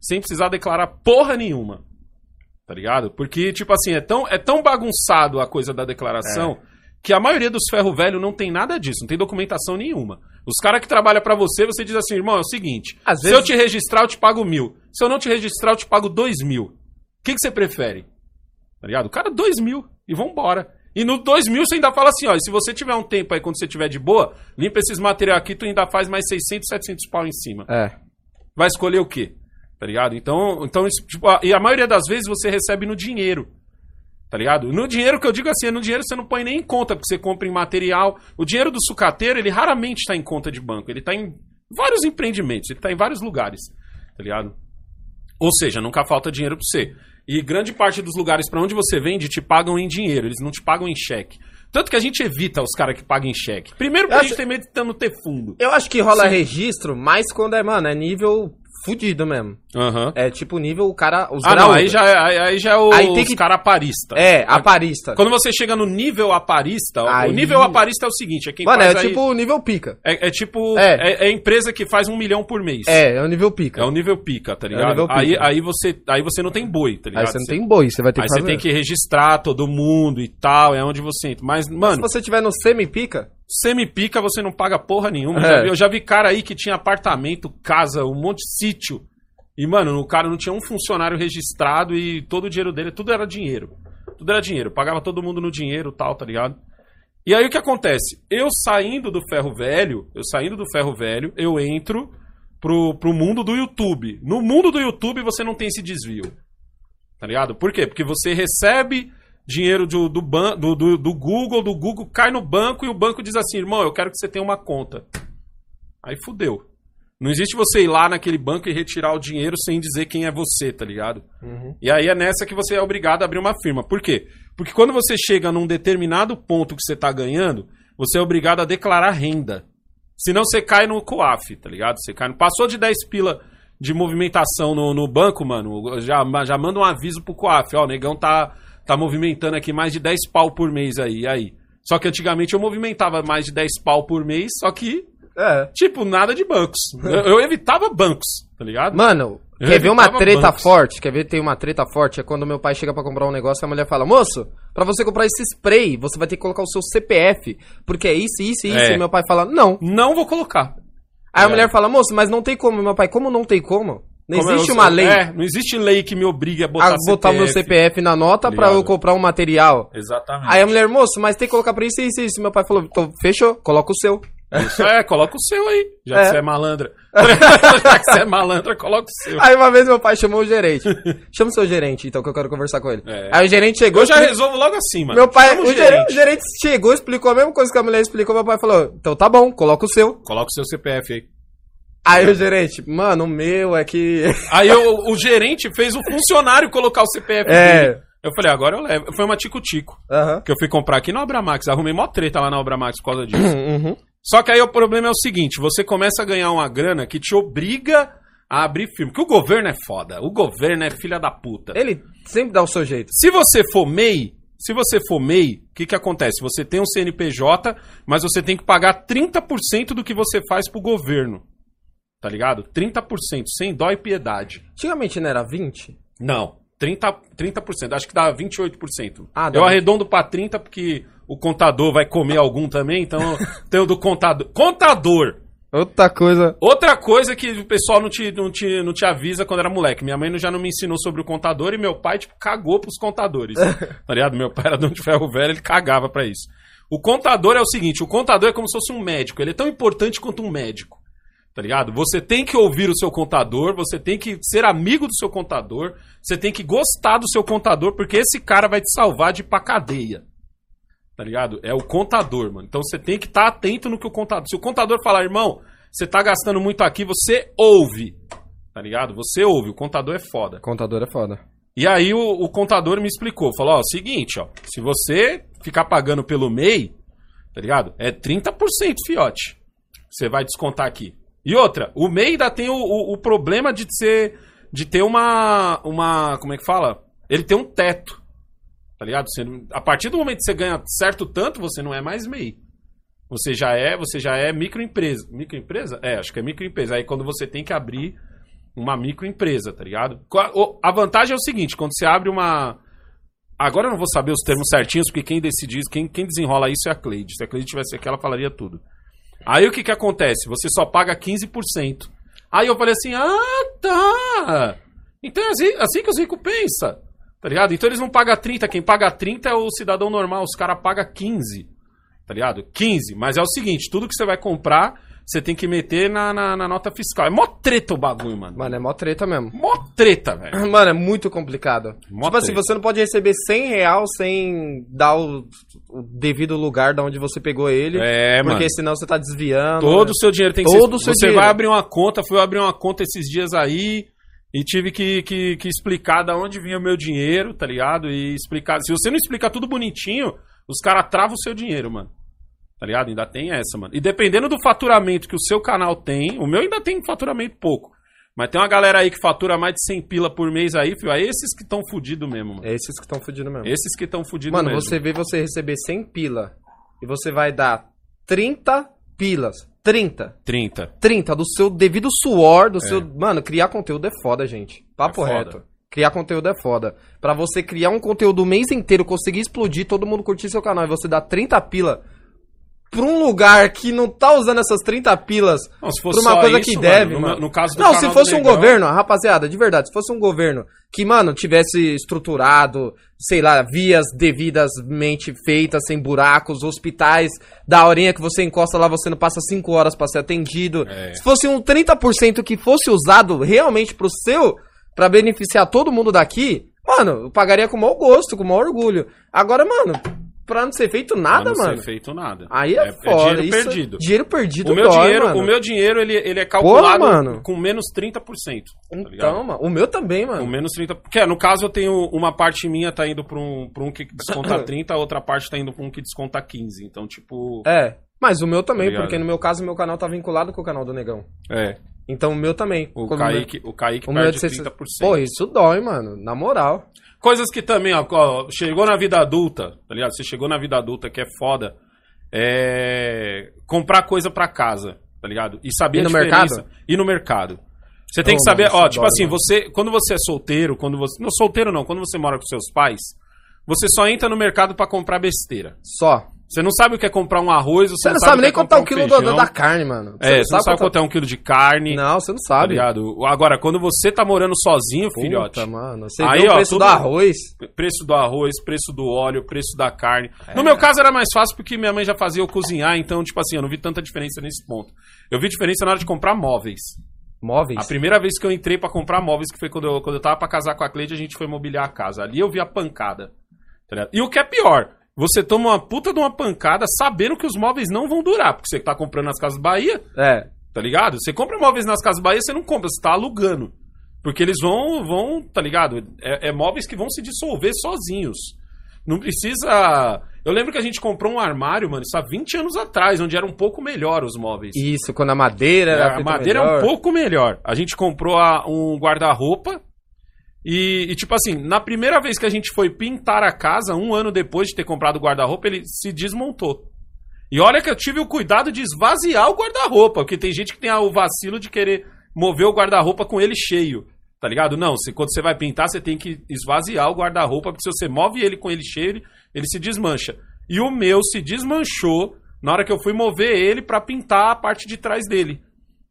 sem precisar declarar porra nenhuma. Tá ligado? Porque, tipo assim, é tão, é tão bagunçado a coisa da declaração É. que a maioria dos ferro velho não tem nada disso, não tem documentação nenhuma. Os caras que trabalham pra você, você diz assim, irmão, é o seguinte: Às se vezes- eu te registrar, eu te pago mil. Se eu não te registrar, eu te pago dois mil. O que, que você prefere? Tá ligado? O cara, dois mil. E vambora. E no dois mil você ainda fala assim, ó, se você tiver um tempo aí, quando você tiver de boa, limpa esses material aqui, tu ainda faz mais 600, 700 pau em cima. É. Vai escolher o quê? Tá ligado? Então, então isso, tipo, a- e a maioria das vezes você recebe no dinheiro. Tá ligado? No dinheiro que eu digo assim, é no dinheiro você não põe nem em conta, porque você compra em material. O dinheiro do sucateiro, ele raramente está em conta de banco. Ele está em vários empreendimentos, ele está em vários lugares. Tá ligado? Ou seja, nunca falta dinheiro pra você. E grande parte dos lugares pra onde você vende te pagam em dinheiro, eles não te pagam em cheque. Tanto que a gente evita os caras que pagam em cheque. Primeiro porque Eu a gente acho- tem medo de não ter fundo. Eu acho que rola Sim. registro, mas quando é, mano, é nível fudido mesmo. Aham. É tipo nível o cara. Os Ah, não, aí já é, aí, aí já é o, Aí tem os que- cara aparista. É, aparista. Quando você chega no nível aparista, Aí- o nível aparista é o seguinte, é quem Mano, faz é aí- tipo o nível pica. É, é tipo. É. É. é empresa que faz um milhão por mês. É, é o nível pica. É o nível pica, tá ligado? nível pica. Aí, aí, você, aí você não tem boi, tá ligado? Aí você não tem boi, você vai ter Aí que você fazer. tem que registrar todo mundo e tal, é onde você entra. Mas, Se mano, você tiver no semi-pica, semi-pica você não paga porra nenhuma. É. Já vi- eu já vi cara aí que tinha apartamento, casa, um monte de sítio. E, mano, o cara não tinha um funcionário registrado e todo o dinheiro dele, tudo era dinheiro. Tudo era dinheiro. Pagava todo mundo no dinheiro e tal, tá ligado? E aí o que acontece? Eu saindo do ferro velho, eu saindo do ferro velho, eu entro pro, pro mundo do YouTube. No mundo do YouTube você não tem esse desvio. Tá ligado? Por quê? Porque você recebe dinheiro do, do, ban do, do, do Google, do Google cai no banco e o banco diz assim, irmão, eu quero que você tenha uma conta. Aí fudeu. Não existe você ir lá naquele banco e retirar o dinheiro sem dizer quem é você, tá ligado? Uhum. E aí é nessa que você é obrigado a abrir uma firma. Por quê? Porque quando você chega num determinado ponto que você tá ganhando, você é obrigado a declarar renda. Senão você cai no COAF, tá ligado? Você cai no... Passou de 10 pila de movimentação no, no banco, mano, já, já manda um aviso pro COAF, ó, o negão tá, tá movimentando aqui mais de 10 pau por mês aí, e aí. Só que antigamente eu movimentava mais de 10 pau por mês, só que, É. tipo, nada de bancos. Eu, eu evitava bancos, tá ligado? Mano, Eu quer ver uma treta bancos. forte? Quer ver tem uma treta forte? É quando meu pai chega pra comprar um negócio e a mulher fala: Moço, pra você comprar esse spray, você vai ter que colocar o seu CPF. Porque é isso, isso isso. É. E meu pai fala: Não. Não vou colocar. Aí a É. mulher fala: Moço, mas não tem como. Meu pai, como não tem como? Não Como existe eu- uma lei É, não existe lei que me obrigue a botar, a botar o meu CPF na nota pra Ligado. eu comprar um material. Exatamente. Aí a mulher, moço, mas tem que colocar pra isso, isso, isso. Meu pai falou: fechou, coloca o seu. Isso é, coloca o seu aí. Já É. que você é malandra. já que você é malandra, coloca o seu. Aí uma vez meu pai chamou o gerente. Chama o seu gerente, então, que eu quero conversar com ele. É. Aí o gerente chegou. Eu já expli- resolvo logo assim, mano. Meu pai, o gerente. o gerente chegou, explicou a mesma coisa que a mulher explicou. Meu pai falou: então tá bom, coloca o seu. Coloca o seu CPF aí. Aí o gerente, mano, o meu é que. Aí eu- o gerente fez o funcionário colocar o CPF É. dele. Eu falei, agora eu levo. Foi uma tico-tico. Aham. Que eu fui comprar aqui no Abramax. Arrumei mó treta lá na Abramax por causa disso. Uhum. Só que aí o problema é o seguinte: você começa a ganhar uma grana que te obriga a abrir firma. Porque o governo é foda. O governo é filha da puta. Ele sempre dá o seu jeito. Se você for MEI, se você for MEI, o que, que acontece? Você tem um CNPJ, mas você tem que pagar 30% do que você faz pro governo. Tá ligado? 30%, sem dó e piedade. Antigamente não era 20? Não, 30%, 30% acho que dá 28%. Ah, dá Eu 20. arredondo pra 30% porque o contador vai comer algum também, então tem o do contador. Contador! Outra coisa. Outra coisa que o pessoal não te, não, te, não te avisa quando era moleque. Minha mãe já não me ensinou sobre o contador e meu pai, tipo, cagou pros contadores. tá ligado? Meu pai era dono de ferro velho, ele cagava pra isso. O contador é o seguinte: o contador é como se fosse um médico. Ele é tão importante quanto um médico. Tá ligado? Você tem que ouvir o seu contador, você tem que ser amigo do seu contador, você tem que gostar do seu contador, porque esse cara vai te salvar de ir pra cadeia. Tá ligado? É o contador, mano. Então você tem que estar atento no que o contador. Se o contador falar, irmão, você tá gastando muito aqui, você ouve. Tá ligado? Você ouve. O contador é foda. Contador é foda. E aí o, o contador me explicou. Falou: Ó, seguinte, ó. Se você ficar pagando pelo MEI, tá ligado? É 30%, fiote. Você vai descontar aqui. E outra, o MEI ainda tem o, o, o problema de ser. De ter uma. Uma. Como é que fala? Ele tem um teto. Tá ligado? Você a partir do momento que você ganha certo tanto, você não é mais MEI. Você já é, você já é microempresa. Microempresa? É, acho que é microempresa. Aí quando você tem que abrir uma microempresa, tá ligado? A vantagem é o seguinte, quando você abre uma. Agora eu não vou saber os termos certinhos, porque quem decide isso, quem, quem desenrola isso é a Cleide. Se a Cleide tivesse aqui, ela falaria tudo. Aí o que que acontece? Você só paga 15%. Aí eu falei assim, ah, tá. Então é assim, assim que os ricos pensam. Tá ligado? Então eles não pagam 30, quem paga 30 é o cidadão normal, os caras pagam 15. Tá ligado? 15. Mas é o seguinte, tudo que você vai comprar, você tem que meter na, na, na nota fiscal. É mó treta o bagulho, mano. Mano, é mó treta mesmo. Mó treta, velho. Mano, é muito complicado. Mó tipo assim, treta. você não pode receber 100 real sem dar o, o devido lugar de onde você pegou ele. É, porque mano. senão você tá desviando. Todo né? o seu dinheiro tem que Todo o ser. seu Você dinheiro. vai abrir uma conta, fui abrir uma conta esses dias aí e tive que, que, que explicar da onde vinha o meu dinheiro, tá ligado? E explicar. Se você não explicar tudo bonitinho, os caras travam o seu dinheiro, mano. Tá ligado? Ainda tem essa, mano. E dependendo do faturamento que o seu canal tem, o meu ainda tem faturamento pouco. Mas tem uma galera aí que fatura mais de 100 pila por mês aí, filho. Aí esses que estão fudidos mesmo, mano. É esses que estão fudindo mesmo. Esses que estão fudidos Mano, mesmo. você vê você receber 100 pila e você vai dar 30 pilas. 30. 30. 30 do seu devido suor, do seu. Mano, criar conteúdo é foda, gente. Papo É foda. reto. Criar conteúdo é foda. Pra você criar um conteúdo o mês inteiro, conseguir explodir, todo mundo curtir seu canal e você dar 30 pila pra um lugar que não tá usando essas 30 pilas Não, se fosse pra uma coisa isso, que deve, no- mano. no caso do não, se fosse um Negão- governo, rapaziada, de verdade, se fosse um governo que, mano, tivesse estruturado, sei lá, vias devidamente feitas, sem buracos, hospitais, da horinha que você encosta lá, você não passa 5 horas pra ser atendido. É. Se fosse um 30% que fosse usado realmente pro seu, pra beneficiar todo mundo daqui, Mano, eu pagaria com o maior gosto, com o maior orgulho. Agora, mano, pra não ser feito nada, Pra não mano. ser feito nada. Aí é, é foda. dinheiro isso- perdido. Dinheiro perdido O meu, dói, dinheiro, mano. o meu dinheiro, ele, ele é calculado mano. com menos 30%. tá? Então, mano. O meu também, Com mano. menos 30%. Porque, no caso, eu tenho uma parte minha tá indo pra um, pra um que desconta 30%, a outra parte tá indo pra um que desconta 15%. Então, tipo. É. Mas o meu também, Obrigado. porque no meu caso, o meu canal tá vinculado com o canal do Negão. É. Então o meu também. O Kaique, o Kaique O meu é perde de 60%. 30%. Pô, isso dói, mano. Na moral. Coisas que também, ó, ó, chegou na vida adulta, tá ligado? Você chegou na vida adulta que é foda. É. Comprar coisa pra casa, tá ligado? E saber E no mercado? E no mercado. Você tem Ô, que saber, ó, isso tipo assim, mano. você. Quando você é solteiro, quando você. Não, solteiro não, quando você mora com seus pais, você só entra no mercado pra comprar besteira. Só. Você não sabe o que é comprar um arroz, você, Você não sabe o nem é quanto tá quilo um do- feijão. da carne, mano. É, você não sabe quanto é um quilo de carne. Não, você não Tá sabe. ligado? Agora, quando você tá morando sozinho, filhote. Puta, mano. Você Aí, ó, preço tudo- do arroz. Preço do arroz, preço do óleo, preço da carne. É. No meu caso era mais fácil porque minha mãe já fazia eu cozinhar, então, tipo assim, eu não vi tanta diferença nesse ponto. Eu vi diferença na hora de comprar móveis. Móveis. A primeira vez que eu entrei pra comprar móveis, que foi quando eu, quando eu tava pra casar com a Cleide, a gente foi mobiliar a casa. Ali eu vi a pancada. tá? E o que é pior, você toma uma puta de uma pancada sabendo que os móveis não vão durar, porque você tá comprando nas Casas Bahia, É. tá ligado? Você compra móveis nas Casas Bahia, você não compra, você tá alugando. Porque eles vão, vão tá ligado? É, é móveis que vão se dissolver sozinhos. Não precisa. Eu lembro que a gente comprou um armário, mano, isso há 20 anos atrás, onde era um pouco melhor os móveis. Isso, quando a madeira É, era a feita madeira é melhor. um pouco melhor. A gente comprou a- um guarda-roupa e, e, tipo assim, na primeira vez que a gente foi pintar a casa, um ano depois de ter comprado o guarda-roupa, ele se desmontou. E olha que eu tive o cuidado de esvaziar o guarda-roupa, porque tem gente que tem o vacilo de querer mover o guarda-roupa com ele cheio. Tá ligado? Não, se, quando você vai pintar, você tem que esvaziar o guarda-roupa, porque se você move ele com ele cheio, ele, ele se desmancha. E o meu se desmanchou na hora que eu fui mover ele pra pintar a parte de trás dele.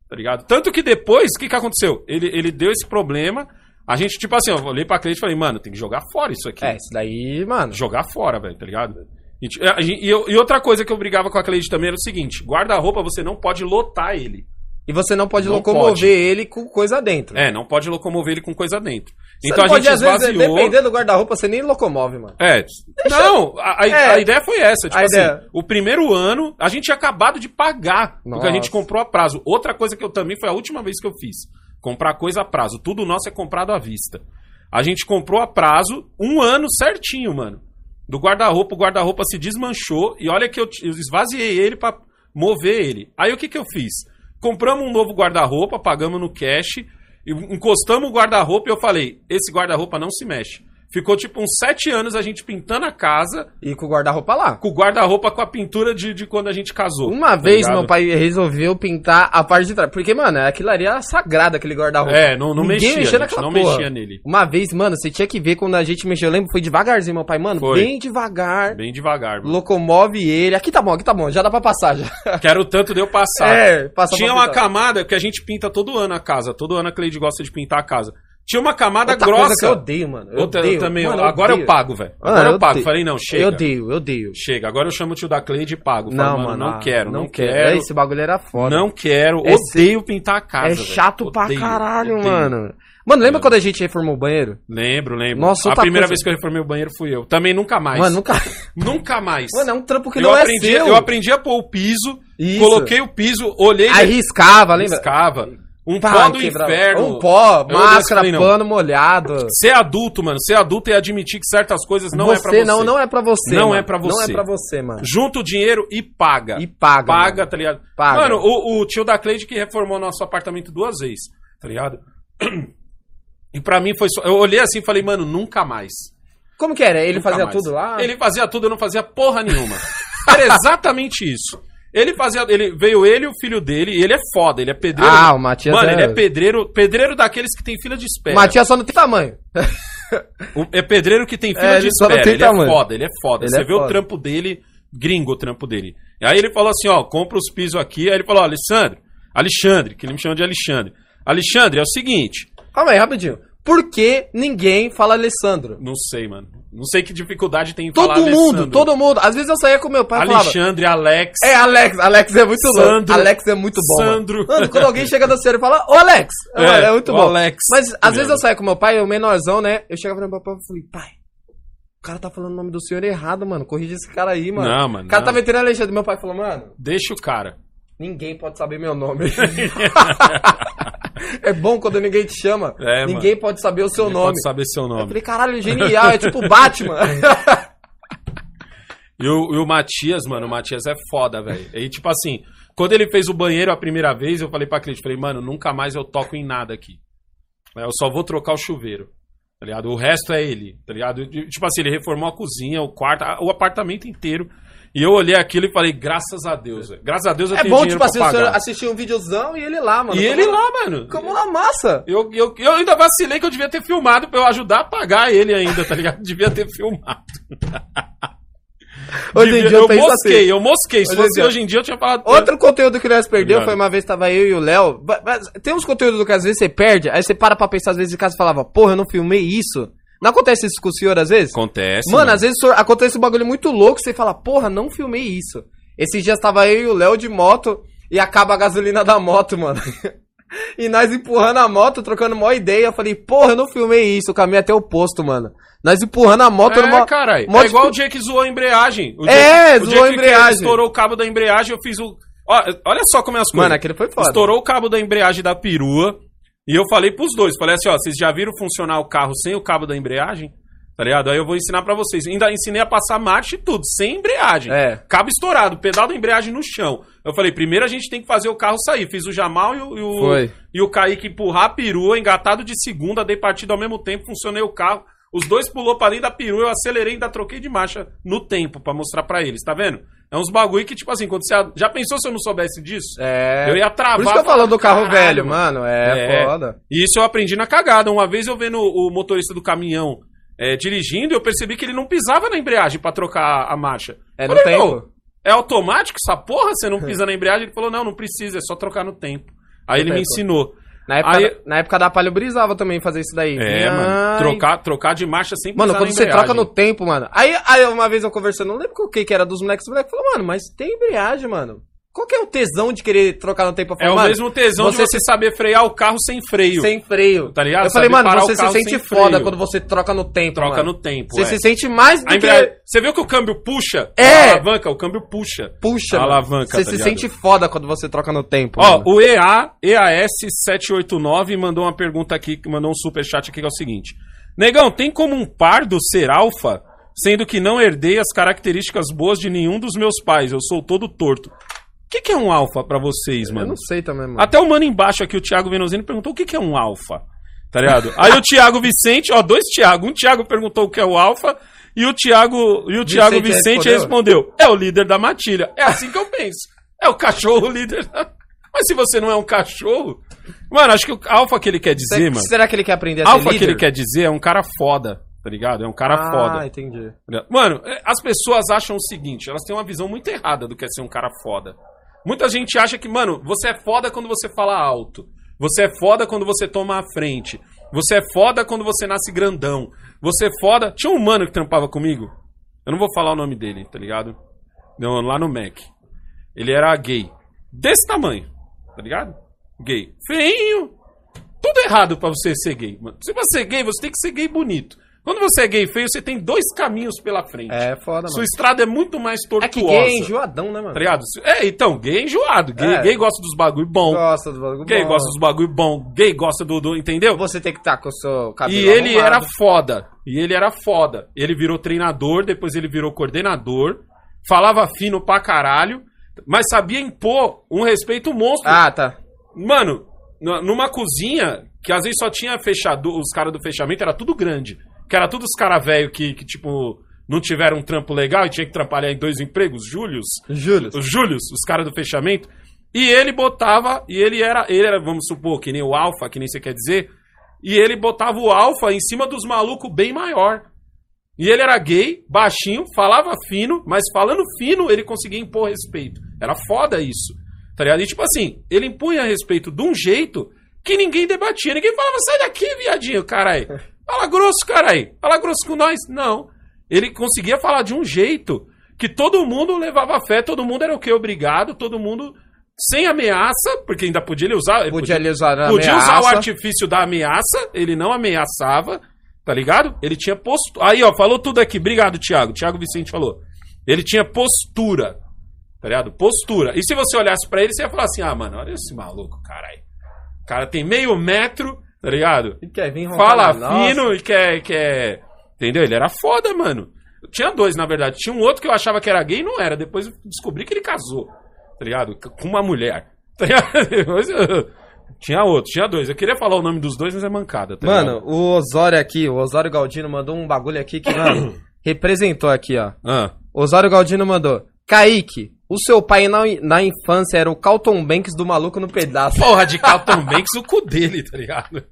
Tá ligado? Tanto que depois, o que, que aconteceu? Ele, ele deu esse problema. A gente, tipo assim, eu olhei pra cliente e falei, mano, tem que jogar fora isso aqui. É, isso daí, mano. Jogar fora, velho, tá ligado? E, a gente- e eu- e outra coisa que eu brigava com a Cleide também era o seguinte: guarda-roupa você não pode lotar ele. E você não pode Não locomover pode. ele com coisa dentro. É, não pode locomover ele com coisa dentro. Você então a pode, gente às vezes, esvaziou. dependendo do guarda-roupa, você nem locomove, mano. É, não, a, a- É. a ideia foi essa. Tipo A assim, ideia. o primeiro ano, a gente tinha acabado de pagar o que a Nossa. gente comprou a prazo. Outra coisa que eu também foi a última vez que eu fiz. Comprar coisa a prazo. Tudo nosso é comprado à vista. A gente comprou a prazo um ano certinho, mano. Do guarda-roupa, o guarda-roupa se desmanchou e olha que eu, eu esvaziei ele pra mover ele. Aí o que que eu fiz? Compramos um novo guarda-roupa, pagamos no cash, encostamos o guarda-roupa e eu falei, esse guarda-roupa não se mexe. Ficou tipo uns sete anos a gente pintando a casa E com o guarda-roupa lá. com o guarda-roupa com a pintura de, de quando a gente casou. Uma tá vez ligado? meu pai resolveu pintar a parte de trás. Porque, mano, aquilo ali era sagrado, aquele guarda-roupa. É, não, não Ninguém mexia, mexia naquela não porra. mexia nele. Uma vez, mano, você tinha que ver quando a gente mexeu. Eu lembro, foi devagarzinho, meu pai. Mano, Foi. bem devagar. Bem devagar, mano. Locomove ele. Aqui tá bom, aqui tá bom. Já dá pra passar, já. Quero tanto de eu passar. É, passa Tinha uma pintar. camada que a gente pinta todo ano a casa. Todo ano a Cleide gosta de pintar a casa. Tinha uma camada Outra grossa. que eu odeio, mano. Eu Outra- odeio. eu também. Mano, agora eu odeio. pago, velho. Ah, Agora eu, eu pago. odeio. Falei, não, chega. Eu odeio, eu odeio. Chega. Agora eu chamo o tio da Cleide e pago. Falo, Não, mano, não ah, quero, não, quero. Esse bagulho era foda. Não quero. Esse- Odeio pintar a casa. é chato pra Odeio, caralho, odeio. mano. Mano, lembra quando a gente reformou o banheiro? Lembro, lembro. Nossa, a primeira coisa- vez que eu reformei o banheiro fui eu. Também nunca mais. Mano, nunca. Nunca mais. Mano, é um trampo que eu, não aprendi, é seu. eu aprendi a pôr o piso, Isso. coloquei o piso, olhei Aí riscava, lembra? riscava. Um Pá, pó do inferno. Um pó, Eu máscara, falei, não. pano molhado. Ser adulto, mano, ser adulto é admitir que certas coisas não é pra você. Não, não é pra você. Não mano. é pra Não você. é pra você, mano. Junta o dinheiro e paga. E paga. paga, mano. tá ligado? Paga. Mano, o, o tio da Cleide que reformou nosso apartamento duas vezes, tá ligado? E pra mim foi só. Eu olhei assim e falei, mano, nunca mais. Como que era? Ele Nunca fazia mais. tudo lá? Ele fazia tudo, eu não fazia porra nenhuma. Era exatamente isso. Ele fazia. Ele, veio ele e o filho dele, e ele é foda, ele é pedreiro. Ah, o Matias Mano, é... ele é pedreiro, pedreiro daqueles que tem fila de espera. O Matias só não tem tamanho. O- É pedreiro que tem fila É, de ele só não espera. tem Ele é tamanho. foda, ele é foda. Ele Você é vê o foda. trampo dele, gringo o trampo dele. E aí ele falou assim, ó, compra os pisos aqui. Aí ele falou, ó, Alexandre, Alexandre, que ele me chama de Alexandre. Alexandre, é o seguinte, Calma aí, rapidinho. Por que ninguém fala Alessandro? Não sei, mano. Não sei que dificuldade tem em Todo falar mundo, Alessandro. todo mundo. Às vezes eu saía com meu pai e falava. Alexandre, Alex. É, Alex. Alex é muito Sandro. louco. Alex é muito bom. mano. Sandro. Mano, quando alguém chega da série e fala, ô Alex. É, É, muito o bom. Alex. Mas às vezes Mesmo. eu saía com meu pai, eu menorzão, né? Eu chegava no meu pai e falei, pai, o cara tá falando o nome do senhor errado, mano. Corrige esse cara aí, mano. Não, mano, O cara não. tá metendo Alexandre. Meu pai falou, mano, Deixa o cara. ninguém pode saber meu nome. é bom quando ninguém te chama. É, ninguém pode saber o seu Ele nome. Pode saber seu Eu nome. falei, caralho, genial, é tipo Batman. E o, e o Matias, mano, o Matias é foda, velho. E tipo assim, quando ele fez o banheiro a primeira vez, eu falei pra Cris, falei, mano, nunca mais eu toco em nada aqui. Eu só vou trocar o chuveiro. Tá ligado? O resto é ele, tá ligado? Tipo assim, ele reformou a cozinha, o quarto, o apartamento inteiro. E eu olhei aquilo e falei, graças a Deus, velho. Graças a Deus eu é tenho bom, dinheiro tipo assim, pra assistir um videozão e ele lá, mano. E ele lá, mano. Como na massa. Eu, eu, eu ainda vacilei que eu devia ter filmado pra eu ajudar a pagar ele ainda, tá ligado? Devia ter filmado. Hoje em dia eu, eu mosquei, assim. eu mosquei. Se Hoje fosse dia- hoje em dia, eu tinha falado. Outro conteúdo que nós perdeu Obrigado. foi uma vez tava eu e o Léo. Tem uns conteúdos que às vezes você perde, aí você para pra pensar, às vezes em casa e falava, porra, eu não filmei isso. Não acontece isso com o senhor às vezes? Acontece. Mano, às vezes senhor- acontece um bagulho muito louco, você fala, porra, não filmei isso. Esses dias tava eu e o Léo de moto e acaba a gasolina da moto, mano. e nós empurrando a moto, trocando uma ideia. Eu falei, porra, eu não filmei isso, o caminho até o posto, mano. Nós empurrando a moto É, numa. caralho. mó É igual o dia que zoou a embreagem. O É, dia, zoou a embreagem. estourou o cabo da embreagem, eu fiz o. Olha só como é as coisas. Mano, aquele foi foda. Estourou o cabo da embreagem da perua. E eu falei pros dois, falei assim, ó, vocês já viram funcionar o carro sem o cabo da embreagem? Tá ligado? Aí eu vou ensinar pra vocês. Ainda ensinei a passar marcha e tudo, sem embreagem. É. Cabo estourado, pedal da embreagem no chão. Eu falei, primeiro a gente tem que fazer o carro sair. Fiz o Jamal e o, e o, Foi. e o Kaique empurrar a perua, engatado de segunda, dei partida ao mesmo tempo, funcionei o carro. Os dois pulou pra dentro da perua, eu acelerei e ainda troquei de marcha no tempo pra mostrar pra eles, tá vendo? É uns bagulho que, tipo assim, quando você. Já pensou se eu não soubesse disso? É. Eu ia travar. Por isso que eu falar, falo do carro "Caralho, velho, mano. É, É. foda. E isso eu aprendi na cagada. Uma vez eu vendo o motorista do caminhão é, dirigindo, eu percebi que ele não pisava na embreagem pra trocar a marcha. É no tempo. "Não, É automático essa porra? Você não pisa na embreagem? Ele falou, não, não precisa, é só trocar no tempo. Aí ele me tempo. ensinou. Na época, Aí- da, na época da palha eu brisava também fazer isso daí. É, mano. Trocar, trocar de marcha sem Mano, quando você troca no tempo, mano. Aí, aí uma vez eu conversando, não lembro o que que era dos moleques, os moleques falaram, mano, mas tem embreagem, mano. Qual que é o tesão de querer trocar no tempo? É o mesmo tesão você de você saber frear o carro sem freio. Sem freio. Tá ligado? Eu falei, mano, você se sente foda freio. quando você troca no tempo, Troca mano. no tempo. Você é. se sente mais do A que... embreagem- Você viu que o câmbio puxa? É. A alavanca, o câmbio puxa. Puxa, A alavanca, Você tá se ligado? sente foda quando você troca no tempo, Ó, mano. o EA, EAS789 mandou uma pergunta aqui, mandou um superchat aqui que é o seguinte. Negão, tem como um pardo ser alfa, sendo que não herdei as características boas de nenhum dos meus pais? Eu sou todo torto. O que, que é um alfa pra vocês, Eu mano? não sei também, mano. Até o mano embaixo aqui, o Thiago Venosino, perguntou o que, que é um alfa. Tá ligado? Aí o Thiago Vicente, ó, dois Thiago. Um Thiago perguntou o que é o alfa e o Thiago, e o Thiago Vicente Vicente respondeu? respondeu: é o líder da matilha. É assim que eu penso. É o cachorro líder. da- Mas se você não é um cachorro. Mano, acho que o alfa que ele quer dizer, Será, mano. será que ele quer aprender a ser Alfa que ele quer dizer é um cara foda, tá ligado? É um cara ah, foda. entendi. Tá ligado? Mano, é, as pessoas acham o seguinte, elas têm uma visão muito errada do que é ser um cara foda. Muita gente acha que, mano, você é foda quando você fala alto. Você é foda quando você toma a frente. Você é foda quando você nasce grandão. Você é foda. Tinha um mano que trampava comigo. Eu não vou falar o nome dele, tá ligado? Não, lá no Mac. Ele era gay. Desse tamanho, tá ligado? Gay. Feinho. Tudo errado pra você ser gay, mano. Se você é gay, você tem que ser gay bonito. Quando você é gay feio, você tem dois caminhos pela frente. É foda, Sua mano. estrada é muito mais É tortuosa. que gay é enjoadão, né, mano? Tá ligado? É, então, gay é enjoado. Gay, É. gay gosta dos bagulho bom. Gosta do bagulho Gay bom. gosta dos bagulho bom. Gay gosta do. do entendeu? Você tem que estar com o seu cabelo E ele arrumado. era foda. E ele era foda. Ele virou treinador, depois ele virou coordenador. Falava fino pra caralho. Mas sabia impor um respeito monstro. Ah, tá. Mano, numa cozinha que às vezes só tinha fechador, os caras do fechamento era tudo grande. Que era tudo os caras velho que, que, tipo, não tiveram um trampo legal e tinha que trabalhar em dois empregos, Július. Júlio. Os Július, os caras do fechamento. E ele botava, e ele era, ele era, vamos supor, que nem o Alfa, que nem você quer dizer. E ele botava o Alfa em cima dos malucos bem maior. E ele era gay, baixinho, falava fino, mas falando fino ele conseguia impor respeito. Era foda isso. Tá ligado? E tipo assim, ele impunha respeito de um jeito que ninguém debatia. Ninguém falava, sai daqui, viadinho, carai. Fala grosso, carai. Fala grosso com nós. Não. Ele conseguia falar de um jeito que todo mundo levava fé, todo mundo era o quê? Obrigado, todo mundo sem ameaça, porque ainda podia ele usar. ele Podia ali usar a podia ameaça. usar o artifício da ameaça, ele não ameaçava, tá ligado? Ele tinha postura. Aí, ó, falou tudo aqui. Obrigado, Thiago. Thiago Vicente falou. Ele tinha postura, tá ligado? Postura. E se você olhasse pra ele, você ia falar assim: ah, mano, olha esse maluco, caralho. O cara tem meio metro, tá ligado? E quer vir Fala na nossa. fino e quer, quer. Entendeu? Ele era foda, mano. Tinha dois, na verdade. Tinha um outro que eu achava que era gay e não era. Depois eu descobri que ele casou, tá ligado? Com uma mulher. Tá ligado? Depois eu- Tinha outro, tinha dois. Eu queria falar o nome dos dois, mas é mancada, tá Mano, ligado? o Osório aqui, o Osório Galdino mandou um bagulho aqui que, mano, representou aqui, ó. Ah, Osório Galdino mandou. Kaique, o seu pai na, na infância era o Calton Banks do maluco no pedaço. porra de Carlton Banks, o cu dele, tá ligado?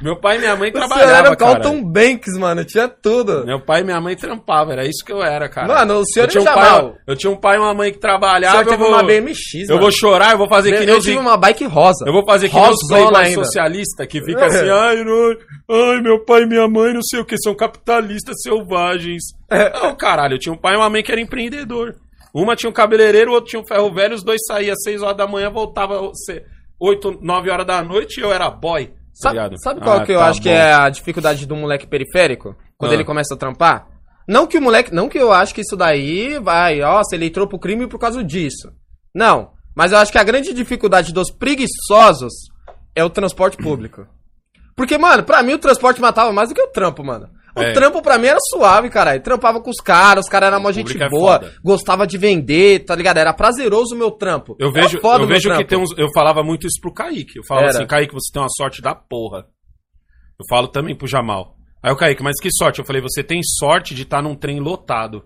Meu pai e minha mãe Você era trabalhavam, o. Calton Banks, mano, tinha tudo. Meu pai e minha mãe trampavam, era isso que eu era, cara. Mano, o senhor eu tinha, um pai, eu tinha um pai e uma mãe que trabalhavam. Eu vou, uma BMX, eu mano. vou chorar, eu vou fazer que nem Eu os tive uma bike rosa. Eu vou fazer que nem os ainda. socialista que fica assim, ai, não, ai, meu pai e minha mãe, não sei o que, são capitalistas selvagens. Não, caralho, eu tinha um pai e uma mãe que era empreendedor. Uma tinha um cabeleireiro, o outro tinha um ferro velho, os dois saíam às 6 horas da manhã, voltava às 8, 9 horas da noite e eu era boy. Tá Sabe, sabe qual Ah, que eu tá acho que bom. é a dificuldade do moleque periférico? Quando Ah. ele começa a trampar? Não que o moleque. Não que eu acho que isso daí vai, nossa, ele entrou pro crime por causa disso. Não. Mas eu acho que a grande dificuldade dos preguiçosos é o transporte público. Porque, mano, pra mim o transporte matava mais do que o trampo, mano. O É. trampo pra mim era suave, caralho. Trampava com os caras, os caras eram mó gente é boa, gostava de vender, tá ligado? Era prazeroso o meu trampo. Eu vejo, eu vejo que trampo. tem uns. Eu falava muito isso pro Kaique. Eu falava Era. assim, Kaique, você tem uma sorte da porra. Eu falo também pro Jamal. Aí o Kaique, mas que sorte? Eu falei, você tem sorte de estar num trem lotado.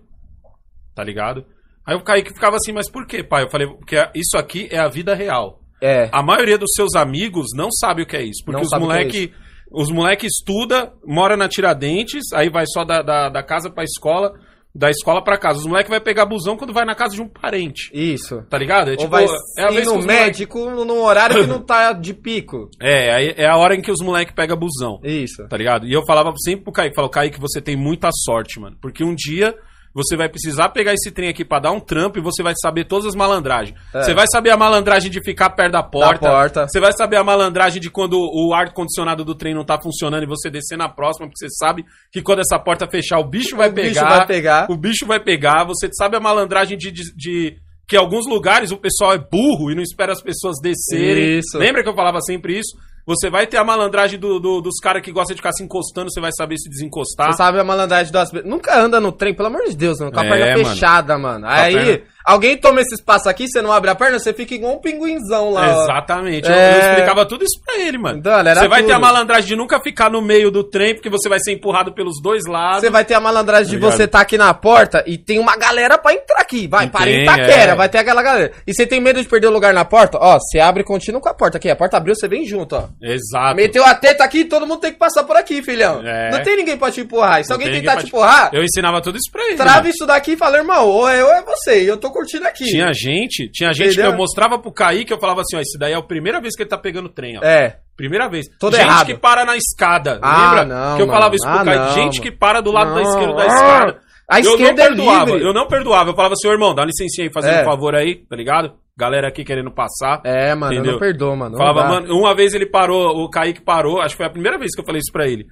Tá ligado? Aí o Kaique ficava assim, mas por quê, pai? Eu falei, porque isso aqui é a vida real. É. A maioria dos seus amigos não sabe o que é isso. Porque Não os é moleque. Os moleque estuda, mora na Tiradentes, aí vai só da, da, da casa pra escola, da escola pra casa. Os moleque vai pegar busão quando vai na casa de um parente. Isso. Tá ligado? É Ou tipo, vai é a ir vez no os moleque- médico num horário que não tá de pico. É, aí é a hora em que os moleques pegam busão, Isso. tá ligado? E eu falava sempre pro Kaique, falou, Kaique, você tem muita sorte, mano. Porque um dia você vai precisar pegar esse trem aqui pra dar um trampo e você vai saber todas as malandragens. É. Você vai saber a malandragem de ficar perto da porta. porta. Você vai saber a malandragem de quando o ar-condicionado do trem não tá funcionando e você descer na próxima, porque você sabe que quando essa porta fechar, o bicho vai O pegar. bicho vai pegar. O bicho vai pegar. Você sabe a malandragem de- de- de que em alguns lugares o pessoal é burro e não espera as pessoas descerem. Isso. Lembra que eu falava sempre isso? Você vai ter a malandragem do- do- dos caras que gostam de ficar se encostando, você vai saber se desencostar. Você sabe a malandragem do asbe- Nunca anda no trem, pelo amor de Deus, mano. Com a É, perna mano. fechada, mano. Aí, perna- alguém toma esse espaço aqui, você não abre a perna, você fica igual um pinguinzão lá. ó. Exatamente. Eu, É. eu explicava tudo isso pra ele, mano. Então, você vai ter tudo. a malandragem de nunca ficar no meio do trem, porque você vai ser empurrado pelos dois lados. Você vai ter a malandragem de Obrigado. você tá aqui na porta e tem uma galera pra entrar aqui. Vai, para em Itaquera, é. vai ter aquela galera. E você tem medo de perder o lugar na porta? Ó, você abre e continua com a porta aqui. A porta abriu, você vem junto, ó. Exato. Meteu a teta aqui, todo mundo tem que passar por aqui, filhão. É. Não tem ninguém pra te empurrar. E se Não alguém tentar te empurrar, Eu ensinava tudo isso pra ele. trava mano. isso daqui e fala, irmão, ou é eu ou é você. E eu tô curtindo aqui. Tinha gente, tinha gente Entendeu? que eu mostrava pro Kaique, eu falava assim, ó, esse daí é a primeira vez que ele tá pegando trem, ó. É. Primeira vez. Todo gente errado. que para na escada. Ah, lembra? não, que eu mano. falava isso pro Ah, Kaique. não, gente mano. que para do lado da Não. esquerda da escada. a eu esquerda não é perdoava. livre. Eu não perdoava. Eu falava assim, irmão, dá licencinha aí, fazendo É. um favor aí, tá ligado? Galera aqui querendo passar. É, mano, eu Entendeu? não perdoo, mano. Falava, mano, uma vez ele parou, o Kaique parou, acho que foi a primeira vez que eu falei isso pra ele.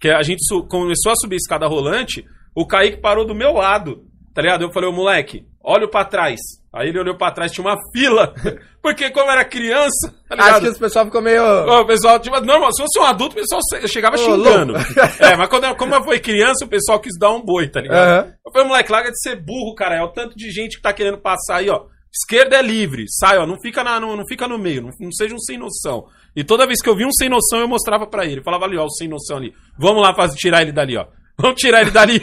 Que a gente começou a subir a escada rolante, o Kaique parou do meu lado, tá ligado? Eu falei, ô moleque, olha pra trás. Aí ele olhou pra trás, tinha uma fila. Porque como era criança, tá Acho que os pessoal ficou meio. O pessoal, tipo, normal, se fosse um adulto, o pessoal chegava Ô, xingando. É, mas quando eu, como eu fui criança, o pessoal quis dar um boi, tá ligado? Aham. Eu falei, moleque, larga de ser burro, cara. É o tanto de gente que tá querendo passar aí, ó. Esquerda é livre, sai, ó, não fica, na, não, não fica no meio, não, não seja um sem noção. E toda vez que eu vi um sem noção, eu mostrava pra ele. Falava ali, ó, o sem noção ali. Vamos lá fazer, tirar ele dali, ó. Vamos tirar ele dali.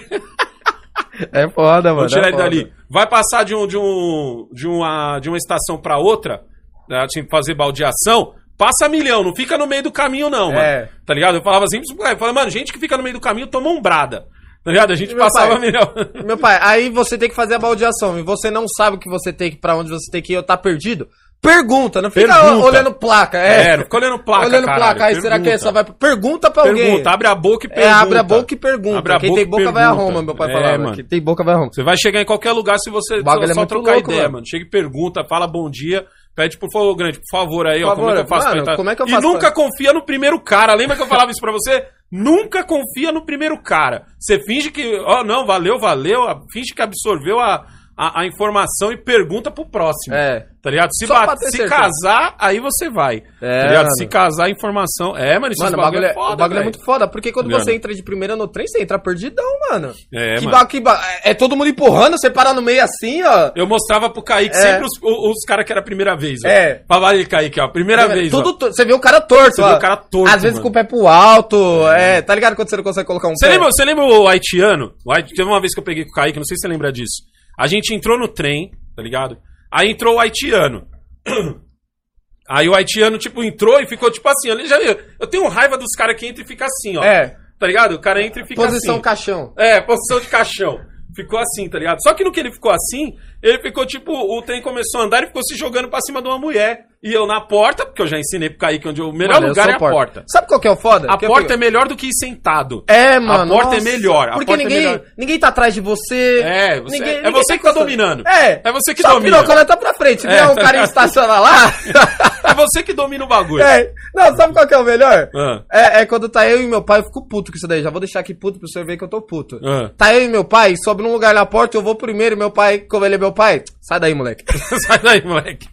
É foda, mano. Vamos tirar é ele foda. dali. Vai passar de, um, de, um, de, uma, de uma estação pra outra, né, assim, fazer baldeação, passa milhão, não fica no meio do caminho, não, mano. É. Tá ligado? Eu falava assim, eu falava, mano, gente que fica no meio do caminho toma umbrada. Tá ligado? A gente Meu passava pai. milhão. Meu pai, aí você tem que fazer a baldeação e você não sabe o que você tem que, pra onde você tem que ir ou tá perdido. Pergunta, não fica Pergunta. olhando placa. É, É, não fica olhando placa, Olhando caralho, placa, aí será que pergunta. essa vai. Pergunta pra alguém. Pergunta, abre a boca e É, pergunta. abre a boca e pergunta. Abre a Quem boca tem e boca vai a pergunta. Roma, meu pai É, falava. mano. Quem tem boca vai a Roma. Você vai chegar em qualquer lugar se você só, é só trocar louco, ideia, mano. mano. Chega e pergunta, fala bom dia. Pede por favor, grande, por favor aí, ó. Por Como é que eu favor, faço pra mano, entrar? como é que eu e faço nunca pra- confia no primeiro cara. Lembra que eu falava isso pra você? Nunca confia no primeiro cara. Você finge que, ó, não, valeu, valeu. Finge que absorveu a, a, a informação e pergunta pro próximo. É. Tá ligado? Se, bate- pra se casar, aí você vai. É, tá ligado? mano. Se casar, a informação. É, mano, isso Mano, o bagulho, é, foda, o bagulho é velho. muito foda, porque quando Tá você entra de primeira no trem, você entra perdidão, mano. É, que mano. ba- que ba- é todo mundo empurrando, você para no meio assim, ó. Eu mostrava pro Kaique É. sempre os, os, os caras que era a primeira vez. ó. É. Fala aí, Kaique, ó. Primeira vez. Tudo ó. Você vê o cara torto, Você ó. vê o cara torto, Às vezes mano. com o pé pro alto, é. Tá ligado quando você não consegue colocar um Você lembra, você lembra o haitiano? O Haiti- Teve uma vez que eu peguei com o Kaique, não sei se você lembra disso. A gente entrou no trem, tá ligado? Aí entrou o haitiano. Aí o haitiano, tipo, entrou e ficou tipo assim. Ele já? Eu tenho raiva dos caras que entram e fica assim, ó. É. Tá ligado? O cara entra e fica Posição assim. caixão. É, posição de caixão. Ficou assim, tá ligado? Só que no que ele ficou assim, ele ficou tipo, o trem começou a andar e ficou se jogando pra cima de uma mulher. E eu na porta, porque eu já ensinei pro Kaique onde o melhor Mano, lugar é a porta. Sabe qual que é o foda? A Que porta é melhor do que ir sentado. É, mano. A porta é nossa. melhor, a Porque porta é ninguém, melhor. ninguém tá atrás de você. É, você- ninguém, é ninguém você que tá encostando. dominando. É. É você que Só domina. o pirocona tá pra frente. É, vier um tá cara estaciona lá. É você que domina o bagulho. é. Não, sabe qual que é o melhor? Ah. É, é quando tá eu e meu pai, eu fico puto com isso daí. Já vou deixar aqui puto pro senhor ver que eu tô puto. Ah. Tá eu e meu pai, sobe num lugar na porta, eu vou primeiro, meu pai, como ele é meu pai, sai daí, moleque. Sai daí, moleque.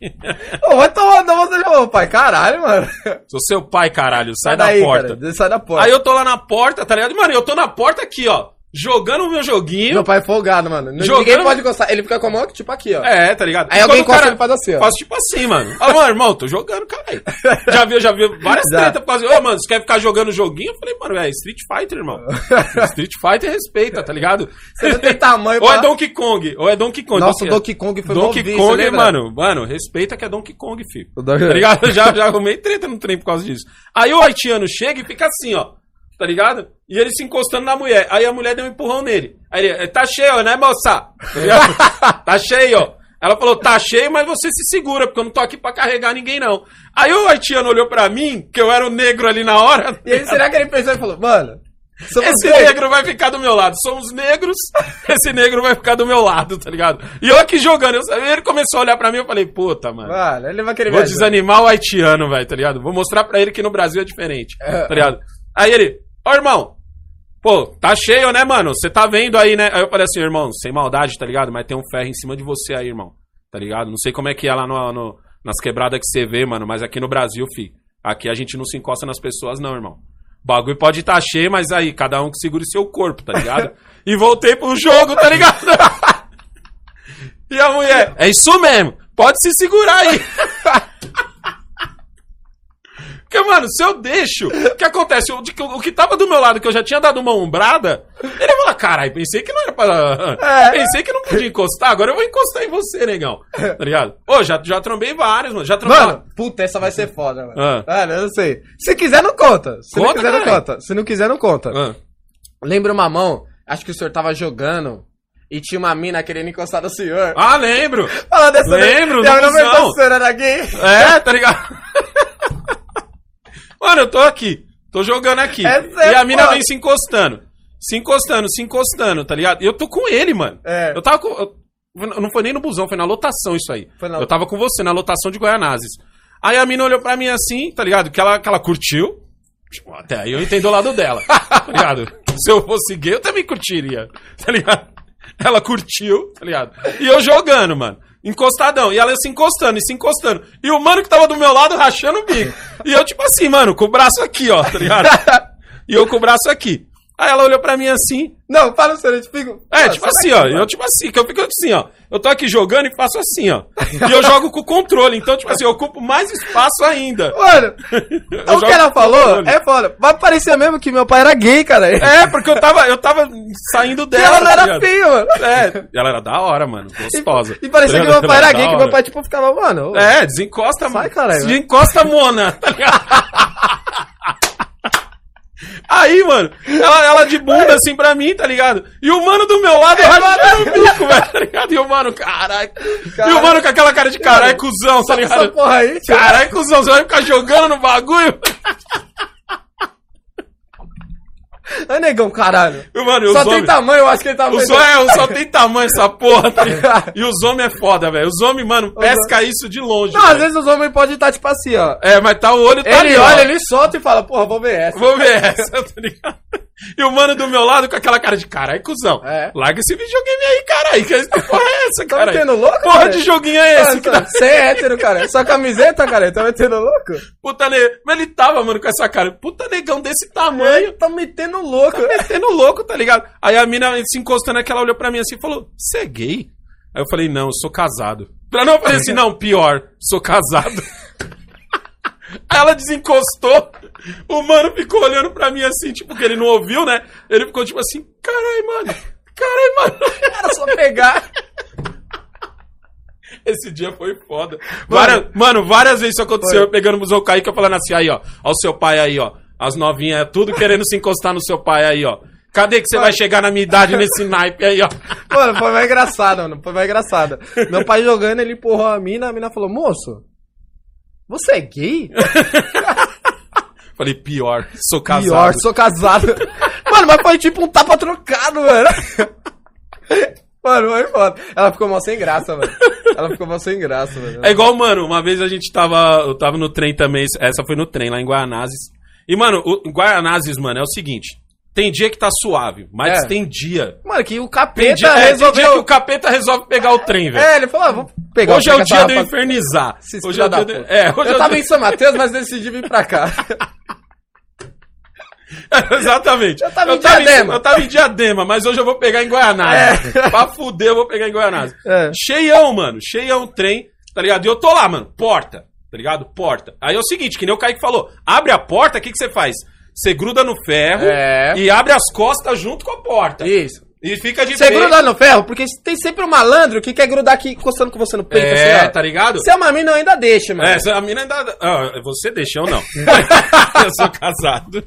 Ô, vai tomar, não vou deixar meu pai, caralho, mano. Sou seu pai, caralho. Sai, daí, da porta. cara, sai da porta. Aí eu tô lá na porta, tá ligado? Mano, eu tô na porta aqui, ó. Jogando o meu joguinho. Meu pai é folgado, mano. Jogando- Ninguém pode gostar. Ele fica com a mão tipo aqui, ó. É, tá ligado? Aí E alguém encosta, ele faz assim, ó. Faz tipo assim, mano. Ah, mano, irmão, tô jogando, caralho. Já viu, já viu várias Já. tretas por causa. Ô, mano, você quer ficar jogando joguinho? Eu falei, mano, é Street Fighter, irmão. Street Fighter respeita, tá ligado? Você não tem tamanho Ou é pra- Donkey Kong, ou é Donkey Kong. Nossa, Donkey Kong foi Donkey Kong, mano, mano, respeita que é Donkey Kong, filho. Tá ligado? Já, já arrumei treta no trem por causa disso. Aí o haitiano chega e fica assim, ó. Tá ligado? E ele se encostando na mulher. Aí a mulher deu um empurrão nele. Aí ele, tá cheio, né, moça? Tá, tá cheio, ó. Ela falou, tá cheio, mas você se segura, porque eu não tô aqui pra carregar ninguém, não. Aí o haitiano olhou pra mim, que eu era o negro ali na hora. E aí, será que ele pensou e falou, mano, somos Esse negros. negro vai ficar do meu lado. Somos negros, esse negro vai ficar do meu lado, tá ligado? E eu aqui jogando. Eu, ele começou a olhar pra mim eu falei, puta, mano. Mano, ele vai querer Vou desanimar o haitiano, velho, tá ligado? Vou mostrar pra ele que no Brasil é diferente, tá ligado? Aí ele, ó, irmão, pô, tá cheio, né, mano? Você tá vendo aí, né? Aí eu falei assim, irmão, sem maldade, tá ligado? Mas tem um ferro em cima de você aí, irmão, tá ligado? Não sei como é que é lá no, no- nas quebradas que você vê, mano, mas aqui no Brasil, fi, aqui a gente não se encosta nas pessoas, não, irmão. O bagulho pode estar tá cheio, mas aí, cada um que segure seu corpo, tá ligado? e voltei pro jogo, tá ligado? e a mulher, é isso mesmo, pode se segurar aí. Porque, mano, se eu deixo, o que acontece? O, o que tava do meu lado, que eu já tinha dado uma ombrada, ele vai falar, caralho, pensei que não era pra. É. Pensei que não podia encostar, agora eu vou encostar em você, negão. Tá ligado? Ô, já, já trombei vários, mano. Já trombei. Mano, puta, essa vai ser foda, mano. Ah. Mano, eu não sei. Se quiser, não conta. Se não Conta, quiser, não caralho. conta. Se não quiser, não conta. Ah. Lembra uma mão? Acho que o senhor tava jogando e tinha uma mina querendo encostar no senhor. Ah, lembro! Fala dessa lembro, Tem no uma busão. professora aqui. É, tá ligado? Mano, eu tô aqui. Tô jogando aqui. É e a mina foda. vem se encostando. Se encostando, se encostando, tá ligado? E eu tô com ele, mano. É. Eu tava com. eu- não foi nem no busão, foi na lotação isso aí. Foi na- Eu tava com você, na lotação de Goianazes. Aí a mina olhou pra mim assim, tá ligado? Que ela, que ela curtiu. Tipo, Até aí eu entendo o lado dela, tá ligado? Se eu fosse gay, eu também curtiria, tá ligado? Ela curtiu, tá ligado? E eu jogando, mano. Encostadão. E ela se encostando, e se encostando. E o mano que tava do meu lado rachando o bico. E eu, tipo assim, mano, com o braço aqui, ó, tá ligado? E eu com o braço aqui. Aí ela olhou pra mim assim. Não, fala o senhor, eu te fico. É, Mano, tipo assim, ó. mano. Eu, tipo assim, que eu fico assim, ó. Eu tô aqui jogando e faço assim, ó. E eu jogo com o controle. Então, tipo assim, eu ocupo mais espaço ainda. Mano, o que ela falou é foda. Vai parecer mesmo que meu pai era gay, cara. É, porque eu tava, eu tava saindo E dela. ela não tá era feia, mano. É, e ela era da hora, mano. Gostosa. E parecia que Ela meu pai era gay, que meu pai, tipo, ficava, mano. É, desencosta, Sai, mano. caralho. Desencosta, Mona, tá ligado? Aí, mano, ela, ela de bunda assim pra mim, tá ligado? E o mano do meu lado rachando o bico, velho, tá ligado? E o mano, caralho. E o mano com aquela cara de caralho, cuzão, tá ligado? Caralho, cuzão, você vai ficar jogando no bagulho? Ai, negão, caralho. Mano, Só tem homens... tamanho, eu acho que ele tá Os homens só tem tamanho essa porra, tá? E os homens é foda, velho. Os homens, mano, pesca isso de longe. Não, às velho. vezes os homens podem estar tipo assim, ó. É, mas tá o olho tá Ele ali, ó. olha, ele solta e fala, porra, vou ver essa. Vou ver essa, tá ligado? E o mano do meu lado com aquela cara de caralho, cuzão. É. Larga esse videogame aí, caralho. Que porra é essa, Tá cara? metendo louco, Porra cara? de joguinho é esse? que tá- Você é hétero, cara. Essa camiseta, cara, tá metendo louco? Puta negão. Mas ele tava, mano, com essa cara. Puta negão desse tamanho. Tá metendo louco. Metendo louco, tá ligado? Aí a mina se encostando aqui, ela olhou pra mim assim e falou: Você é gay? Aí eu falei: Não, eu sou casado. Pra não, eu falei assim: Não, pior, sou casado. Aí ela desencostou. O mano ficou olhando pra mim assim, tipo, que ele não ouviu, né? Ele ficou tipo assim: Caralho, mano. Caralho, mano. Era só pegar. Esse dia foi foda. Várias- mano, várias vezes isso aconteceu. Eu pegando o museu Kaique, eu falando assim, aí, ó. Ó o seu pai aí, ó. As novinhas, tudo querendo se encostar no seu pai aí, ó. Cadê que você vai chegar na minha idade nesse naipe aí, ó? Mano, foi mais engraçado, mano. Foi mais engraçado. Meu pai jogando, ele empurrou a mina, a mina falou, moço, você é gay? Falei, pior, sou casado. Pior, sou casado. mano, mas foi tipo um tapa trocado, mano. Mano, foi foda. Ela ficou mal sem graça, mano. Ela ficou mal sem graça, mano. É igual, mano, uma vez a gente tava. Eu tava no trem também. Essa foi no trem lá em Guaianazes. E, mano, o em Guaianazes, mano, é o seguinte: tem dia que tá suave, mas É. tem dia. Mano, que o Tem capeta dia, é, tem dia resolveu... que o capeta resolve pegar o trem, velho. É, ele falou, ah, vou pegar Hoje é o dia de eu infernizar. Hoje é o de... É, hoje é Eu o tava dia- em São Mateus, mas decidi vir pra cá. Exatamente. Eu tava em em- Diadema. eu tava em Diadema, mas hoje eu vou pegar em Guaianazes. pra fuder, eu vou pegar em Guaianazes. É. Cheião, mano. Cheião o trem, tá ligado? E eu tô lá, mano. Porta, tá ligado? Porta. Aí é o seguinte, que nem o Kaique falou. Abre a porta, o que, que você faz? Você gruda no ferro É. e abre as costas junto com a porta. Isso. E fica de Você gruda no ferro, porque tem sempre um malandro que quer grudar aqui encostando com você no peito, É, assim, tá ligado? Se é uma mina, eu ainda deixa, mano. É, a mina ainda. Ah, você deixa, eu não. eu sou casado.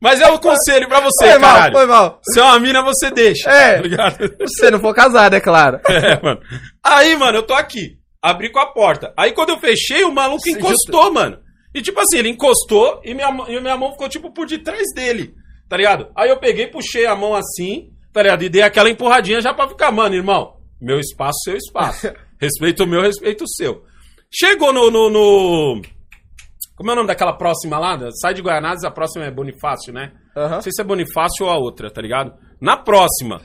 Mas é o conselho pra você, foi mal, foi mal. Se é uma mina, você deixa. É. Tá ligado? Se você não for casado, é claro. É, mano. Aí, mano, eu tô aqui. Abri com a porta. Aí quando eu fechei, o maluco encostou, mano. E tipo assim, ele encostou e minha, mão- e minha mão ficou tipo por detrás dele. Tá ligado? Aí eu peguei, puxei a mão assim, tá ligado? E dei aquela empurradinha já pra ficar, mano, irmão. Meu espaço, seu espaço. respeito o meu, respeito o seu. Chegou no, no, no- Como é o nome daquela próxima lá? Sai de Guianazes, a próxima é Bonifácio, né? Aham. Não sei se é Bonifácio ou a outra, tá ligado? Na próxima.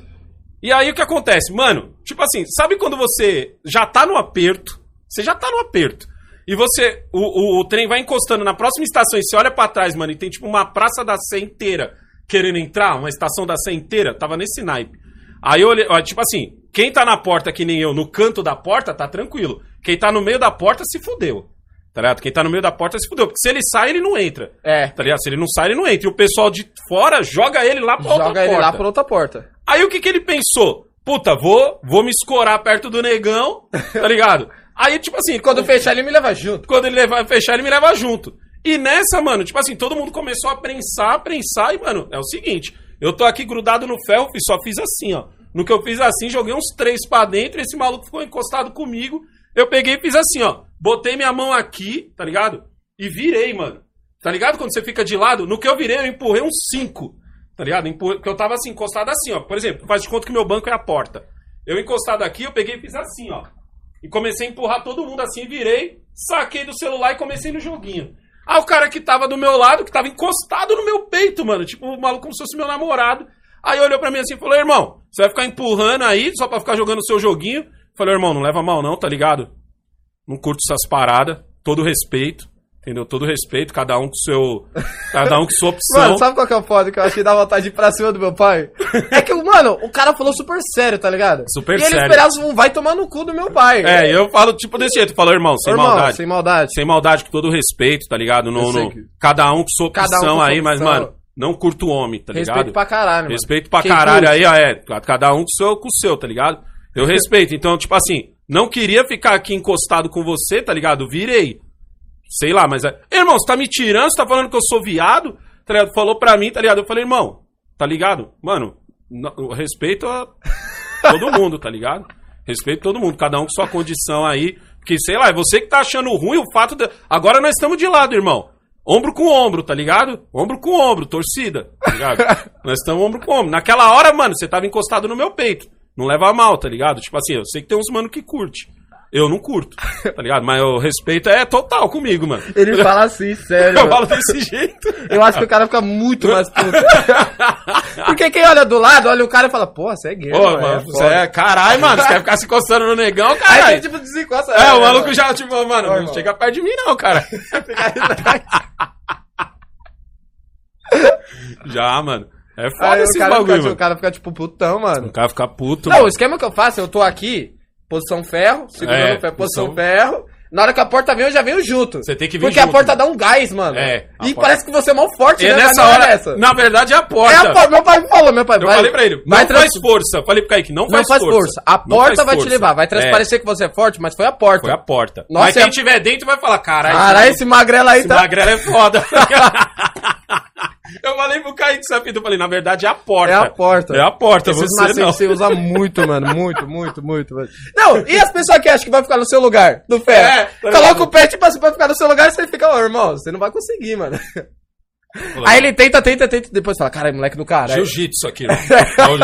E aí o que acontece? Mano, tipo assim, sabe quando você já tá no aperto? Você já tá no aperto. E você. O, o, o trem vai encostando na próxima estação e você olha pra trás, mano, e tem tipo uma praça da Sé inteira querendo entrar, uma estação da Sé inteira. Tava nesse naipe. Aí eu olhei, ó, tipo assim, quem tá na porta que nem eu, no canto da porta, tá tranquilo. Quem tá no meio da porta se fudeu. Tá ligado? Quem tá no meio da porta se fudeu. Porque se ele sai, ele não entra. É. Tá ligado? Se ele não sai, ele não entra. E o pessoal de fora joga ele lá pra outra Joga ele porta. lá pra outra porta. Aí o que que ele pensou? Puta, vou, vou me escorar perto do negão, tá ligado? Aí, tipo assim, Quando fechar, ele me leva junto. quando ele levar, fechar, ele me leva junto. E nessa, mano, tipo assim, todo mundo começou a prensar, prensar, e, mano, é o seguinte, eu tô aqui grudado no ferro, só fiz assim, ó. No que eu fiz assim, joguei uns três pra dentro, esse maluco ficou encostado comigo. Eu peguei e fiz assim, ó. Botei minha mão aqui, tá ligado? E virei, mano. Tá ligado? Quando você fica de lado, no que eu virei, eu empurrei uns cinco. Tá ligado? Porque eu tava assim, encostado assim, ó. Por exemplo, faz de conta que meu banco é a porta. Eu encostado aqui, eu peguei e fiz assim, ó. E comecei a empurrar todo mundo assim, virei, saquei do celular e comecei no joguinho. Aí o cara que tava do meu lado, que tava encostado no meu peito, mano, tipo, o maluco como se fosse meu namorado. Aí olhou pra mim assim e falou: irmão, você vai ficar empurrando aí só pra ficar jogando o seu joguinho? Falei, irmão, não leva mal não, tá ligado? Não curto essas paradas, todo respeito, entendeu? Todo respeito, cada um com seu. Cada um com sua opção. Mano, sabe qual que é o foda que eu acho que dá vontade de ir pra cima do meu pai? É que, mano, o cara falou super sério, tá ligado? Super e ele sério. esperava um vai tomar no cu do meu pai. É, eu falo tipo desse jeito, falo, irmão, sem Irmão, maldade. sem maldade. Sem maldade, com todo respeito, tá ligado? No, no- que- Cada um com sua opção Cada um aí, mas, mano, não curto homem, tá ligado? Respeito pra caralho, mano. Respeito pra Quem caralho curte? aí, ó, é. Cada um com o seu, com o seu, tá ligado? Eu respeito. Então, tipo assim, não queria ficar aqui encostado com você, tá ligado? Virei. Sei lá, mas. É... Irmão, você tá me tirando? Você tá falando que eu sou viado? Tá ligado? Falou pra mim, tá ligado? Eu falei, irmão, tá ligado? Mano, respeito a. todo mundo, tá ligado? Respeito todo mundo, cada um com sua condição aí. Porque, sei lá, é você que tá achando ruim o fato de. Agora nós estamos de lado, irmão. Ombro com ombro, tá ligado? Ombro com ombro, torcida, tá ligado? nós estamos ombro com ombro. Naquela hora, mano, você tava encostado no meu peito. Não leva a mal, tá ligado? Tipo assim, eu sei que tem uns mano que curte. Eu não curto, tá ligado? Mas o respeito é total comigo, mano. Ele fala assim, sério. Eu falo desse jeito. Eu acho que o cara fica muito mais puto. Porque quem olha do lado, olha o cara e fala, porra, você é gay. Ô, mano, você é caralho, mano. Você quer ficar se encostando no negão, Aí caralho? tem tipo desencosta. É, o né, maluco já, tipo, mano, não irmão. chega perto de mim, não, cara. já, mano. É foda Aí o esses cara, bagulho, fica, mano. o cara fica tipo putão, mano. O cara fica puto, Não, o mano. esquema que eu faço, eu tô aqui, posição ferro, segurando É, o ferro, posição posição- ferro. Na hora que a porta vem, eu já venho junto. Você tem que vir Porque junto, a porta dá um gás, mano. É, E porta- parece que você é mal forte, E né? Nessa é hora, essa. na verdade, é a porta. É a porta. Meu pai me falou, meu pai. Eu vai, falei pra ele, não vai faz trans- força. Falei pro Kaique, não Não faz, faz força. A Não porta vai te força. levar. Vai É, transparecer que você é forte, mas foi a porta. Foi a porta. Nossa, Mas é- quem tiver dentro vai falar, caralho. Caralho, esse magrelo aí Esse tá. magrelo é foda. eu falei pro Kaique fita, eu falei, na verdade é a porta. É a porta. É a porta, Esses você não. você usa muito, mano. Muito, muito, muito, mano. Não, e as pessoas que acham que vai ficar no seu lugar, no ferro? É, tá Coloca ligado? o pé, tipo assim, pra ficar no seu lugar você fica, ô, irmão, você não vai conseguir, mano. Aí ele tenta, tenta, tenta, depois fala, caralho, moleque do cara. Jiu-jitsu aqui, né?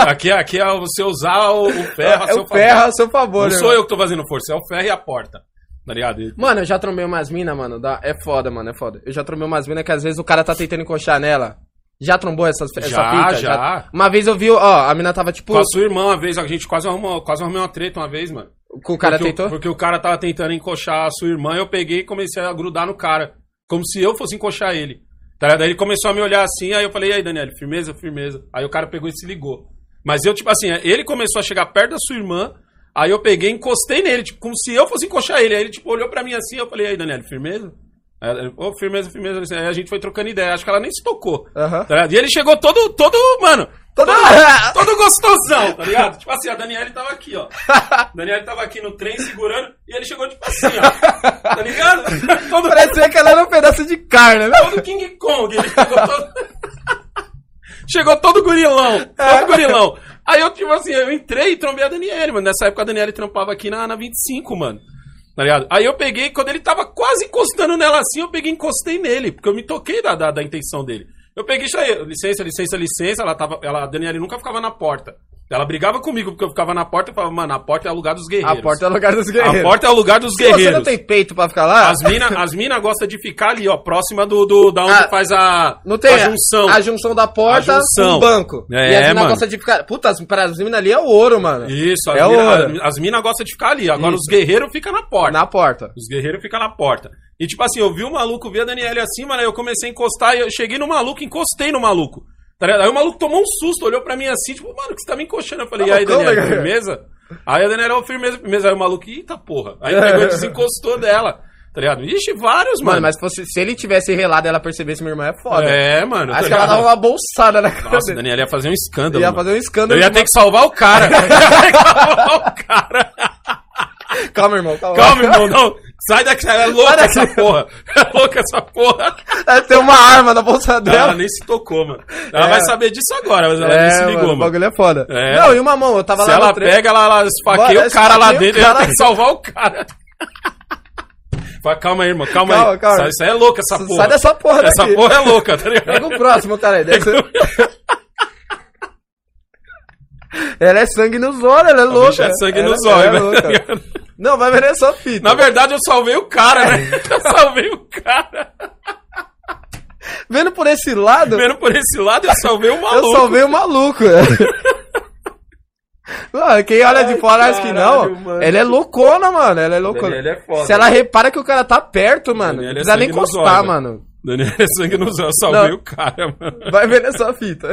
aqui. Aqui é você usar o, o ferro a É seu o ferro favor. a seu favor, Não né, sou mano? eu que tô fazendo força, é o ferro e a porta. Tá ligado? E- Mano, eu já trombei umas minas, mano. da- É foda, mano, é foda. Eu já trombei umas minas que às vezes o cara tá tentando encoxar nela. Já trombou essas, essa Já, fita? já. Uma vez eu vi, ó, a mina tava tipo. Com a sua irmã, uma vez, a gente quase arrumou, quase arrumou uma treta uma vez, mano. O cara porque, tentou? O, porque o cara tava tentando encoxar a sua irmã, eu peguei e comecei a grudar no cara. Como se eu fosse encoxar ele. Tá ligado? Daí ele começou a me olhar assim, aí eu falei, e aí, Daniel, firmeza, firmeza. Aí o cara pegou e se ligou. Mas eu, tipo assim, ele começou a chegar perto da sua irmã, aí eu peguei e encostei nele, tipo, como se eu fosse encoxar ele. Aí ele, tipo, olhou pra mim assim, eu falei, aí, Daniel, firmeza? Ô, firmeza, firmeza. Aí a gente foi trocando ideia, acho que ela nem se tocou. Aham. Tá? E ele chegou todo, todo, mano, Todo- todo gostosão, tá ligado? Tipo assim, a Daniela tava aqui, ó. A Daniela tava aqui no trem segurando e ele chegou tipo assim, ó. Tá ligado? Todo, Parecia que ela era um pedaço de carne, né? todo King Kong. Ele chegou todo. chegou todo gurilão. Todo gurilão. Aí eu, tipo assim, eu entrei e trombei a Daniela, mano. Nessa época a Daniela trampava aqui na, na 25, mano. Tá ligado? Aí eu peguei, quando ele tava quase encostando nela assim, eu peguei e encostei nele, porque eu me toquei da, da, da intenção dele. Eu peguei isso aí, licença, licença, licença, ela tava, ela, a Daniela nunca ficava na porta. Ela brigava comigo porque eu ficava na porta e falava, mano, a porta é o lugar dos guerreiros. A porta é o lugar dos A guerreiros. porta é o lugar dos Se você guerreiros. não tem peito pra ficar lá, As minas as mina gostam de ficar ali, ó, próxima do, do da onde Ah, faz a, não tem a junção. a junção da porta A junção. com o banco. É, e as minas gostam de ficar... Puta, as, as minas ali é ouro, mano. Isso, as É mina, ouro. as minas gostam de ficar ali. Agora Isso. os guerreiros ficam na porta. Na porta. Os guerreiros ficam na porta. E tipo assim, eu vi o maluco, vi a Daniela assim, mano, aí eu comecei a encostar e eu cheguei no maluco, encostei no maluco. Tá ligado? Aí o maluco tomou um susto, olhou pra mim assim, tipo, mano, que você tá me encoxando? Eu falei, Tá e aí, Daniela, né? firmeza? Aí a Daniela, firmeza, firmeza. Aí o maluco, eita porra. Aí pegou e desencostou dela. Tá ligado? Ixi, vários, mano. Mano, mas se, fosse, se ele tivesse relado e ela percebesse minha irmã, é foda. É, mano. Acho tá que ela dava uma bolsada na cara Nossa. Daniela ia fazer um escândalo. Ia mano. fazer um escândalo. Eu ia ter que salvar o cara. Eu ia ter que salvar o cara. Calma, irmão, calma. Calma, irmão, não. Sai daqui, é louca essa porra. É louca essa porra. Deve ter uma arma na bolsa Ela dela. nem se tocou, mano. Ela É. vai saber disso agora, mas ela nem se É, ligou, mano, o bagulho é foda. É. Não, e uma mão, eu tava Se lá ela pega, ela, ela esfaqueia o cara lá dentro, cara. ela tem que salvar o cara. Calma aí, irmão, calma, Calma, aí. calma. Isso aí é louca, essa porra. Sai dessa porra daqui. Essa porra é louca, tá ligado? Pega o próximo, cara. aí, deve ser- ela é sangue nos olhos, ela é louca. Bicho, é sangue Ela- nos ela olhos, é né? Não, vai ver só fita. Na verdade, eu salvei o cara, né? Eu salvei o cara. Vendo por esse lado, Vendo por esse lado, eu salvei o eu maluco. salvei o maluco. Mano, quem olha de Ai, fora acha que não. mano. Ela é loucona, mano. Ela é loucona. Daniela é foda. Se ela repara que o cara tá perto, mano, não é precisa nem sangue nos encostar, mano. Daniel é sangue nos olhos, eu salvei Não. o cara, mano. Vai ver nessa fita.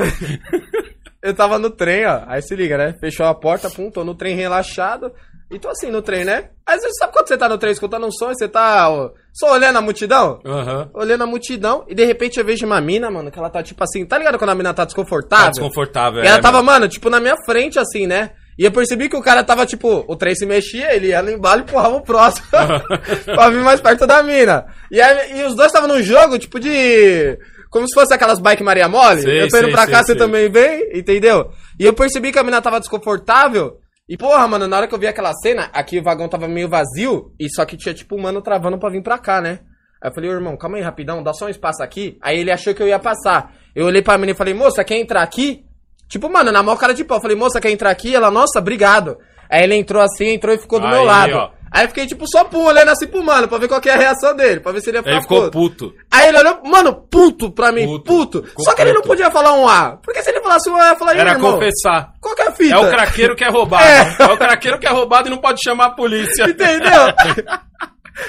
Eu tava no trem, ó. Aí se liga, né? Fechou a porta, pum, tô no trem relaxado. E tô assim no trem, né? Às vezes, sabe quando você tá no trem escutando um som e você tá ó, só olhando a multidão? Aham. Olhando a multidão e de repente eu vejo uma mina, mano, que ela tá tipo assim, tá ligado quando a mina tá Tá desconfortável? desconfortável, E ela é, tava, mano. tipo, na minha frente, assim, né? E eu percebi que o cara tava, tipo, o trem se mexia, ele ia lá embaixo e empurrava o próximo. pra vir mais perto da mina. E, aí, e os dois estavam num jogo, tipo, de. Como se fosse aquelas bike Maria Mole. Sei, eu tô indo sei, pra cá, você também vem, entendeu? E eu percebi que a mina tava desconfortável. E porra, mano, na hora que eu vi aquela cena, aqui o vagão tava meio vazio, e só que tinha tipo um mano travando pra vir pra cá, né? Aí eu falei, ô irmão, calma aí rapidão, dá só um espaço aqui. Aí ele achou que eu ia passar. Eu olhei pra menina e falei, moça, quer entrar aqui? Tipo, mano, na maior cara de pau. Eu falei, moça, quer entrar aqui? Ela, nossa, obrigado. Aí ele entrou assim, entrou e ficou do Aí, meu lado. ó. Aí eu fiquei, tipo, só pum, olhando assim pro mano, pra ver qual que é a reação dele, pra ver se ele ia ficar Ele ficou puto. puto. Aí ele olhou, mano, puto pra mim, Puto. puto. Só que ele não podia falar um A. Porque se ele falasse um A, eu ia falar, "Ih, Era irmão, confessar. qual que é a fita? É o craqueiro que é roubado. É. É. o craqueiro que é roubado e não pode chamar a polícia. Entendeu?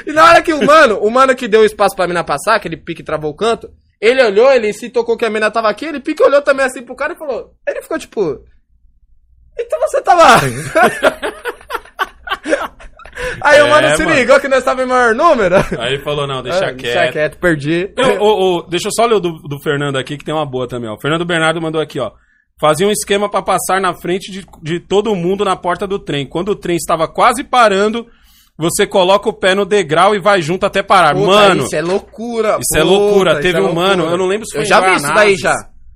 e na hora que o mano, o mano que deu espaço pra mina passar, aquele pique travou o canto, ele olhou, ele se tocou que a mina tava aqui, ele pique olhou também assim pro cara e falou. Ele ficou tipo. Então você tava. Aí o É, mano se ligou que nós tava em maior número. Aí ele falou, não, deixa Ah, quieto. Deixa quieto, perdi. Eu- ô, ô, deixa eu só ler o do, do Fernando aqui, que tem uma boa também, ó. O Fernando Bernardo mandou aqui, ó. Fazia um esquema pra passar na frente de, de todo mundo na porta do trem. Quando o trem estava quase parando, você coloca o pé no degrau e vai junto até parar. Puta, mano, Isso é loucura. isso é loucura. Puta, Teve isso é um mano, loucura. eu não lembro se foi Eu já vi isso daí já.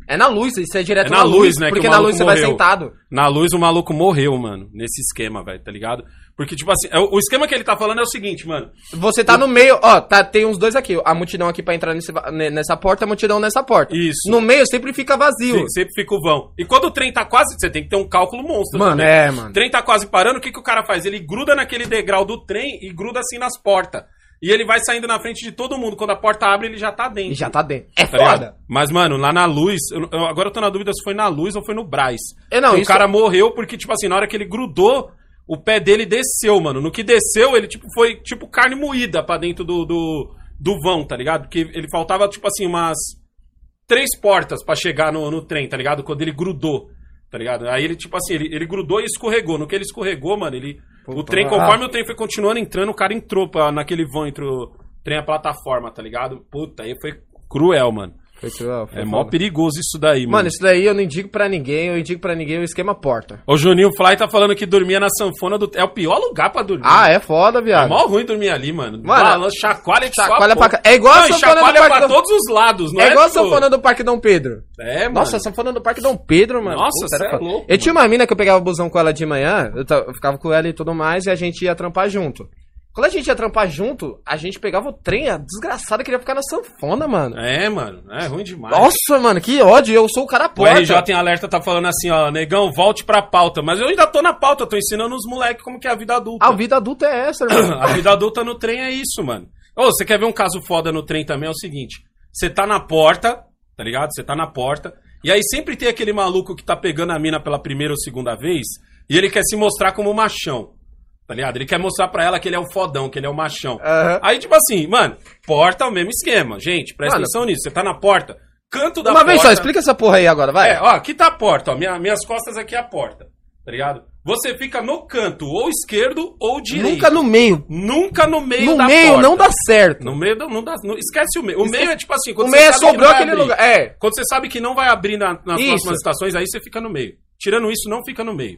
É na luz, isso é direto É na luz, né, que Porque o na luz você vai morreu. sentado. Na luz o maluco morreu, mano, nesse esquema, velho, tá ligado? Porque, tipo assim, é o o esquema que ele tá falando é o seguinte, mano. Você tá no meio, ó, tá, tem uns dois aqui. A multidão aqui pra entrar nesse nessa porta, a multidão nessa porta. Isso. No meio sempre fica vazio. Sim, sempre fica o vão. E quando o trem tá quase. Você tem que ter um cálculo monstro. Mano, também. é, mano. O trem tá quase parando, o que, que o cara faz? Ele gruda naquele degrau do trem e gruda assim nas portas. E ele vai saindo na frente de todo mundo. Quando a porta abre, ele já tá dentro. E já tá dentro. É Tá ligado? foda. Mas, mano, lá na luz, eu- eu- agora eu tô na dúvida se foi na luz ou foi no Braz. É, não, o isso- cara morreu porque, tipo assim, na hora que ele grudou, o pé dele desceu, mano. No que desceu, ele, tipo, foi, tipo, carne moída pra dentro do, do, do vão, tá ligado? Porque ele faltava, tipo assim, umas três portas pra chegar no, no trem, tá ligado? Quando ele grudou, tá ligado? Aí ele, tipo assim, ele, ele grudou e escorregou. No que ele escorregou, mano, ele. o Puta, trem, ah. conforme o trem foi continuando entrando, o cara entrou pra, naquele vão entre o trem e a plataforma, tá ligado? Puta, aí foi cruel, mano. É mó perigoso isso daí, mano. Mano, isso daí eu não indico pra ninguém, eu indico pra ninguém o esquema porta. O Juninho Fly tá falando que dormia na sanfona do. É o pior lugar pra dormir. Ah, é foda, É viado. mó ruim dormir ali, mano. Mano, Balança, chacoalha chacoalha a pra. É igual a Não, e sanfona do chacoalha Parque pra Dom- todos os lados, não é? É igual a tipo- sanfona do Parque Dom Pedro. É, mano. Nossa, a sanfona do Parque Dom Pedro, mano. Nossa, Puta, cê era é louco, Eu tinha uma mina que eu pegava o busão com ela de manhã, eu, eu ficava com ela e tudo mais, e a gente ia trampar junto. Quando a gente ia trampar junto, a gente pegava o trem, a desgraçada queria ficar na sanfona, mano. É, mano. É ruim demais. Nossa, mano, que ódio, eu sou o cara O porta. RJ em alerta tá falando assim, ó, negão, volte pra pauta. Mas eu ainda tô na pauta, tô ensinando os moleques como que é a vida adulta. A vida adulta é essa, irmão. A vida adulta no trem é isso, mano. Ô, você quer ver um caso foda no trem também? É o seguinte: você tá na porta, tá ligado? Você tá na porta. E aí sempre tem aquele maluco que tá pegando a mina pela primeira ou segunda vez e ele quer se mostrar como machão. Tá ligado? Ele quer mostrar pra ela que ele é o fodão, que ele é o machão. Aham. Aí, tipo assim, mano, porta é o mesmo esquema. Gente, presta Mano. atenção nisso. Você tá na porta, canto da Uma porta. vez só, explica essa porra aí agora, vai. É, ó, aqui tá a porta, ó. Minha- minhas costas aqui é a porta. Tá ligado? Você fica no canto, ou esquerdo ou direito. Nunca no meio. Nunca no meio No da meio porta. não dá certo. No meio não, dá. não- esquece o meio. O Esquece- meio é tipo assim. quando o você meio é sobrou aquele abrir. lugar. É. Quando você sabe que não vai abrir na- nas Isso. próximas estações, aí você fica no meio. Tirando isso, não fica no meio.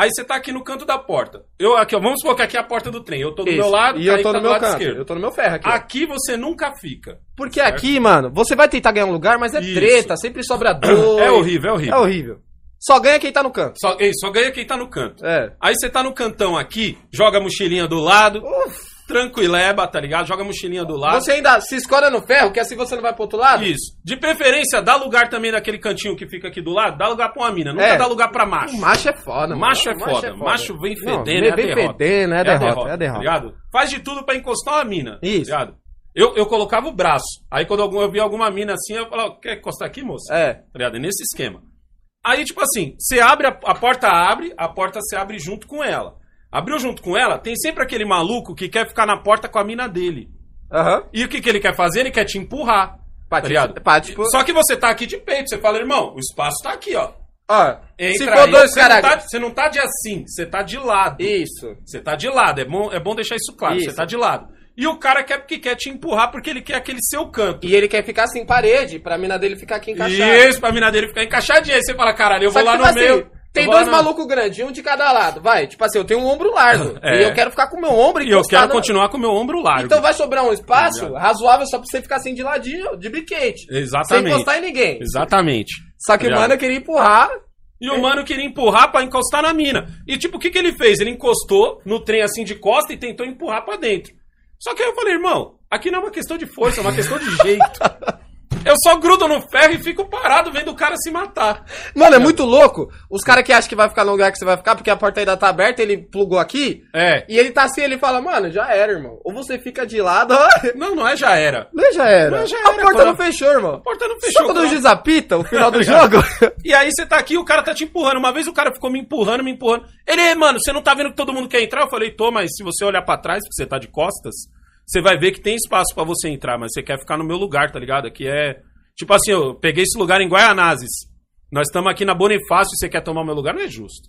Aí você tá aqui no canto da porta. Eu aqui, ó, vamos supor que aqui é a porta do trem. Eu tô do meu Isso. lado, e eu tô tá no do meu lado canto. esquerdo. Eu tô no meu ferro aqui. ó. Aqui você nunca fica. Porque aqui, mano, você vai tentar ganhar um lugar, mas é Isso. treta, sempre sobra dois. É horrível, é horrível. É horrível. Só ganha quem tá no canto. Só, ei, só ganha quem tá no canto. É. Aí você tá no cantão aqui, joga a mochilinha do lado, Uf, tranquileba, tá ligado? Joga a mochilinha do lado. você ainda se escora no ferro, que assim você não vai pro outro lado? Isso. De preferência, dá lugar também naquele cantinho que fica aqui do lado, dá lugar pra uma mina, nunca É. dá lugar pra macho. O macho é foda, mano. Macho é O foda. Macho vem Não, fedendo, é a vem derrota. fedendo, é derrota, é a derrota. Tá ligado? Faz de tudo pra encostar uma mina. Isso. Tá ligado? Eu, eu colocava o braço. Aí quando eu via alguma mina assim, eu falava, quer encostar aqui, moça? É. Tá ligado? É nesse esquema. Aí, tipo assim, você abre, a, a porta abre, a porta se abre junto com ela. Abriu junto com ela, tem sempre aquele maluco que quer ficar na porta com a mina dele. Aham. E o que, que ele quer fazer? Ele quer te empurrar. Pra tá pra, tipo- Só que você tá aqui de peito, você fala, irmão, o espaço tá aqui, ó. Ó, Entra se aí, for dois você, não tá, você não tá de assim, você tá de lado. Isso. Você tá de lado, é bom, é bom deixar isso claro, Isso. você tá de lado. E o cara quer porque quer te empurrar porque ele quer aquele seu canto. E ele quer ficar assim, parede, pra mina dele ficar aqui encaixada. Isso, pra mina dele ficar encaixadinha. Aí você fala, caralho, eu Só vou lá tipo no meio. Tem dois malucos grandes, um de cada lado, vai. Tipo assim, eu tenho um ombro largo. É. E eu quero ficar com o meu ombro E eu quero continuar com o meu ombro largo. Então vai sobrar um espaço razoável só pra você ficar assim de ladinho, de biquete. Sem Exatamente. encostar em ninguém. Exatamente. Só que o mano queria empurrar. E o mano queria empurrar pra encostar na mina. E tipo, o que que ele fez? Ele encostou no trem assim de costa e tentou empurrar pra dentro. Só que aí eu falei, irmão, aqui não é uma questão de força, é uma questão de jeito. Eu só grudo no ferro e fico parado vendo o cara se matar. Mano, é muito louco. Os caras que acham que vai ficar no lugar que você vai ficar, porque a porta ainda tá aberta, ele plugou aqui. É. E ele tá assim, ele fala, mano, já era, irmão. Ou você fica de lado, Não, não é já era. não já era. Não, já a era, porta quando- não fechou, irmão. A porta não Só fechou. quando o cara. juiz apita, o final do jogo. E aí você tá aqui, o cara tá te empurrando. Uma vez o cara ficou me empurrando, me empurrando. Ele, mano, você não tá vendo que todo mundo quer entrar? Eu falei, tô, mas se você olhar pra trás, porque você tá de costas, você vai ver que tem espaço pra você entrar, mas você quer ficar no meu lugar, tá ligado? Aqui é. Tipo assim, eu peguei esse lugar em Guaianazes. Nós estamos aqui na Bonifácio e você quer tomar o meu lugar? Não é justo.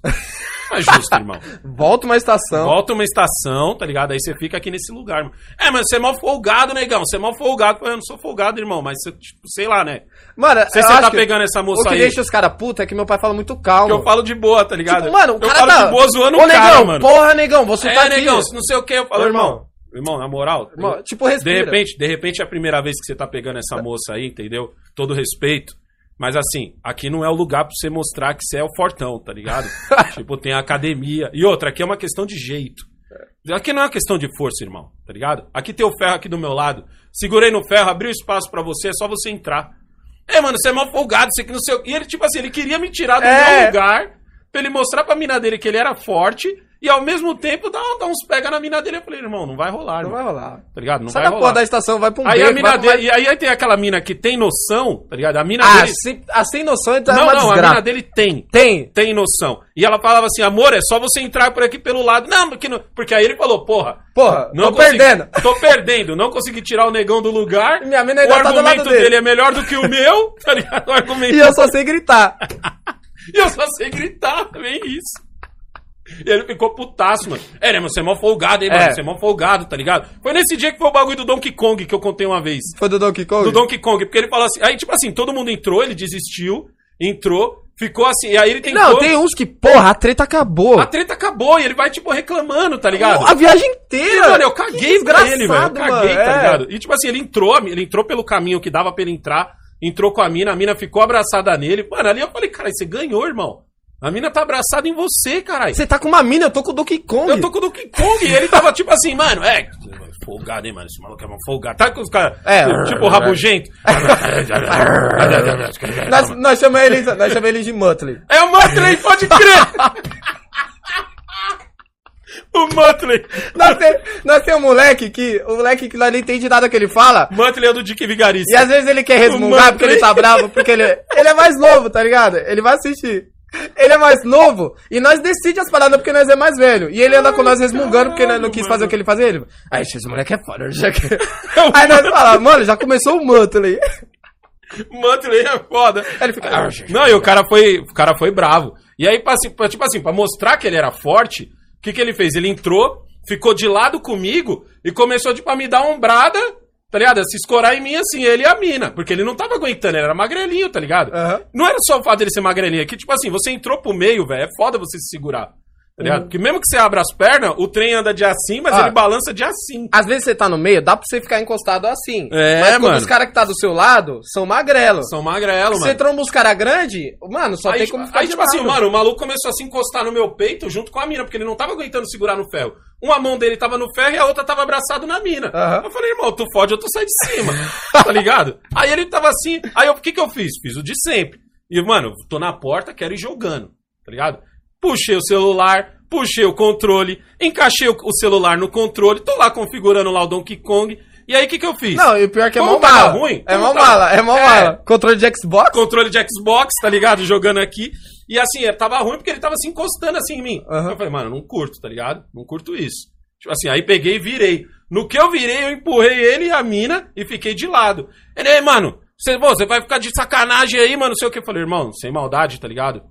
Não é justo, irmão. Volta uma estação. Volta uma estação, tá ligado? Aí você fica aqui nesse lugar, mano. É, mas você é mal folgado, negão. Você é mal folgado. Eu não sou folgado, irmão, mas você, tipo, sei lá, né? Mano, Se eu você acho tá que pegando essa O moça que aí. deixa os caras puta é que meu pai fala muito Que calmo. eu falo de boa, tá ligado? Tipo, mano, o eu cara falo tá... de boa zoando o cara, negão, mano. porra, negão, você é, tá aqui. negão, não sei o que. Eu falo, Ô, irmão. irmão. Irmão, na moral. Irmão, tipo, de respira. repente, de repente é a primeira vez que você tá pegando essa moça aí, entendeu? Todo respeito. Mas assim, aqui não é o lugar pra você mostrar que você é o fortão, tá ligado? tipo, tem a academia. E outra, aqui é uma questão de jeito. Aqui não é uma questão de força, irmão, tá ligado? Aqui tem o ferro aqui do meu lado. Segurei no ferro, abri o espaço pra você, é só você entrar. É, mano, você é mal folgado, você que não sei o... E ele, tipo assim, ele queria me tirar do É. meu lugar pra ele mostrar pra mina dele que ele era forte e ao mesmo tempo dar, dar uns pega na mina dele. Eu falei, irmão, não vai rolar, Não irmão. vai rolar. Tá ligado? Não Sai vai da rolar. porra da estação, vai pra um Aí beco, a mina dele, e aí tem aquela mina que tem noção, tá ligado? A mina Ah, dele. sem, ah, sem noção então é Não, uma não, a desgraça. mina dele tem. Tem. Tem noção. E ela falava assim, amor, é só você entrar por aqui pelo lado. Não, porque, não, porque aí ele falou, porra. Porra, Não tô consegui- perdendo. Tô perdendo. Não consegui tirar o negão do lugar. Minha mina o ainda tá do argumento lado dele. dele é melhor do que o meu, tá ligado? O argumento E eu só sei gritar. E eu só sei gritar também isso. E ele ficou putaço, mano. É, né, mano? Você é mó folgado, hein, mano? É. Você é mó folgado, tá ligado? Foi nesse dia que foi o bagulho do Donkey Kong que eu contei uma vez. Foi do Donkey Kong? Do Donkey Kong, porque ele falou assim. Aí, tipo assim, todo mundo entrou, ele desistiu, entrou, ficou assim. E aí ele tentou. Não, tem uns que, porra, a treta acabou. A treta acabou e ele vai, tipo, reclamando, tá ligado? A viagem E, inteira. mano, eu caguei pra ele, velho. Eu desgraçado, caguei, mano, tá é. ligado? E, tipo assim, ele entrou, ele entrou pelo caminho que dava pra ele entrar, entrou com a mina, a mina ficou abraçada nele. Mano, ali eu falei, cara, você ganhou, irmão. A mina tá abraçada em você, caralho. Você tá com uma mina, eu tô com o Donkey Kong. Eu tô com o Donkey Kong e ele tava tipo assim, mano, é. Folgado, hein, mano? Esse maluco é uma folgado. Tá com os caras, É. tipo, rabugento. Nós, nós chamamos ele, nós chamamos ele de Muttley. É o Muttley, pode crer! o Muttley. Nós tem, nós tem um moleque que, o moleque que não entende nada que ele fala. Muttley é do Dick Vigarista. E às vezes ele quer resmungar porque ele tá bravo, porque ele, ele é mais novo, tá ligado? Ele vai assistir. Ele é mais novo e nós decidimos as paradas porque nós é mais velho. E ele anda com nós resmungando porque nós não quis fazer o que ele fazia. Ele, aí, esse moleque é foda. Já que... Aí nós falamos, mano, já começou o Muttley. Muttley é foda. Aí ele fica. "Ah, Não, e o cara foi, o cara foi bravo. E aí, tipo assim, pra mostrar que ele era forte, o que, que ele fez? Ele entrou, ficou de lado comigo e começou, tipo, a me dar ombrada, tá ligado? A se escorar em mim, assim, ele e a mina. Porque ele não tava aguentando, ele era magrelinho, tá ligado? Aham. Não era só o fato dele ser magrelinho, é que, tipo assim, você entrou pro meio, velho, é foda você se segurar. Tá ligado? Porque mesmo que você abra as pernas, o trem anda de assim, mas Ah. ele balança de assim. Às vezes você tá no meio, dá pra você ficar encostado assim. É, Mas mano. os caras que tá do seu lado são magrelos. São magrelos, Se você mano. tromba os caras grandes, mano, só aí, tem como ficar aí, tipo assim, mano, o maluco começou a se encostar no meu peito junto com a mina, porque ele não tava aguentando segurar no ferro. Uma mão dele tava no ferro e a outra tava abraçado na mina. Aham. Eu falei, irmão, tu fode, eu tu sai de cima. tá ligado? Aí ele tava assim, aí o que que eu fiz? Fiz o de sempre. E, mano, tô na porta, quero ir jogando, tá ligado? Puxei o celular, puxei o controle, encaixei o, celular no controle, tô lá configurando lá o Donkey Kong. E aí o que que eu fiz? Não, e o pior é que é mó mala. ruim? É mó mala, é mó É. mala. Controle de Xbox? controle de Xbox, tá ligado? Jogando aqui. E assim, é, tava ruim porque ele tava se encostando assim em mim. Aham. Eu falei, mano, não curto, tá ligado? Não curto isso. Tipo assim, aí peguei e virei. No que eu virei, eu empurrei ele e a mina e fiquei de lado. Ele, mano, você, você vai ficar de sacanagem aí, mano, não sei o que. Eu falei, irmão, sem maldade, tá ligado?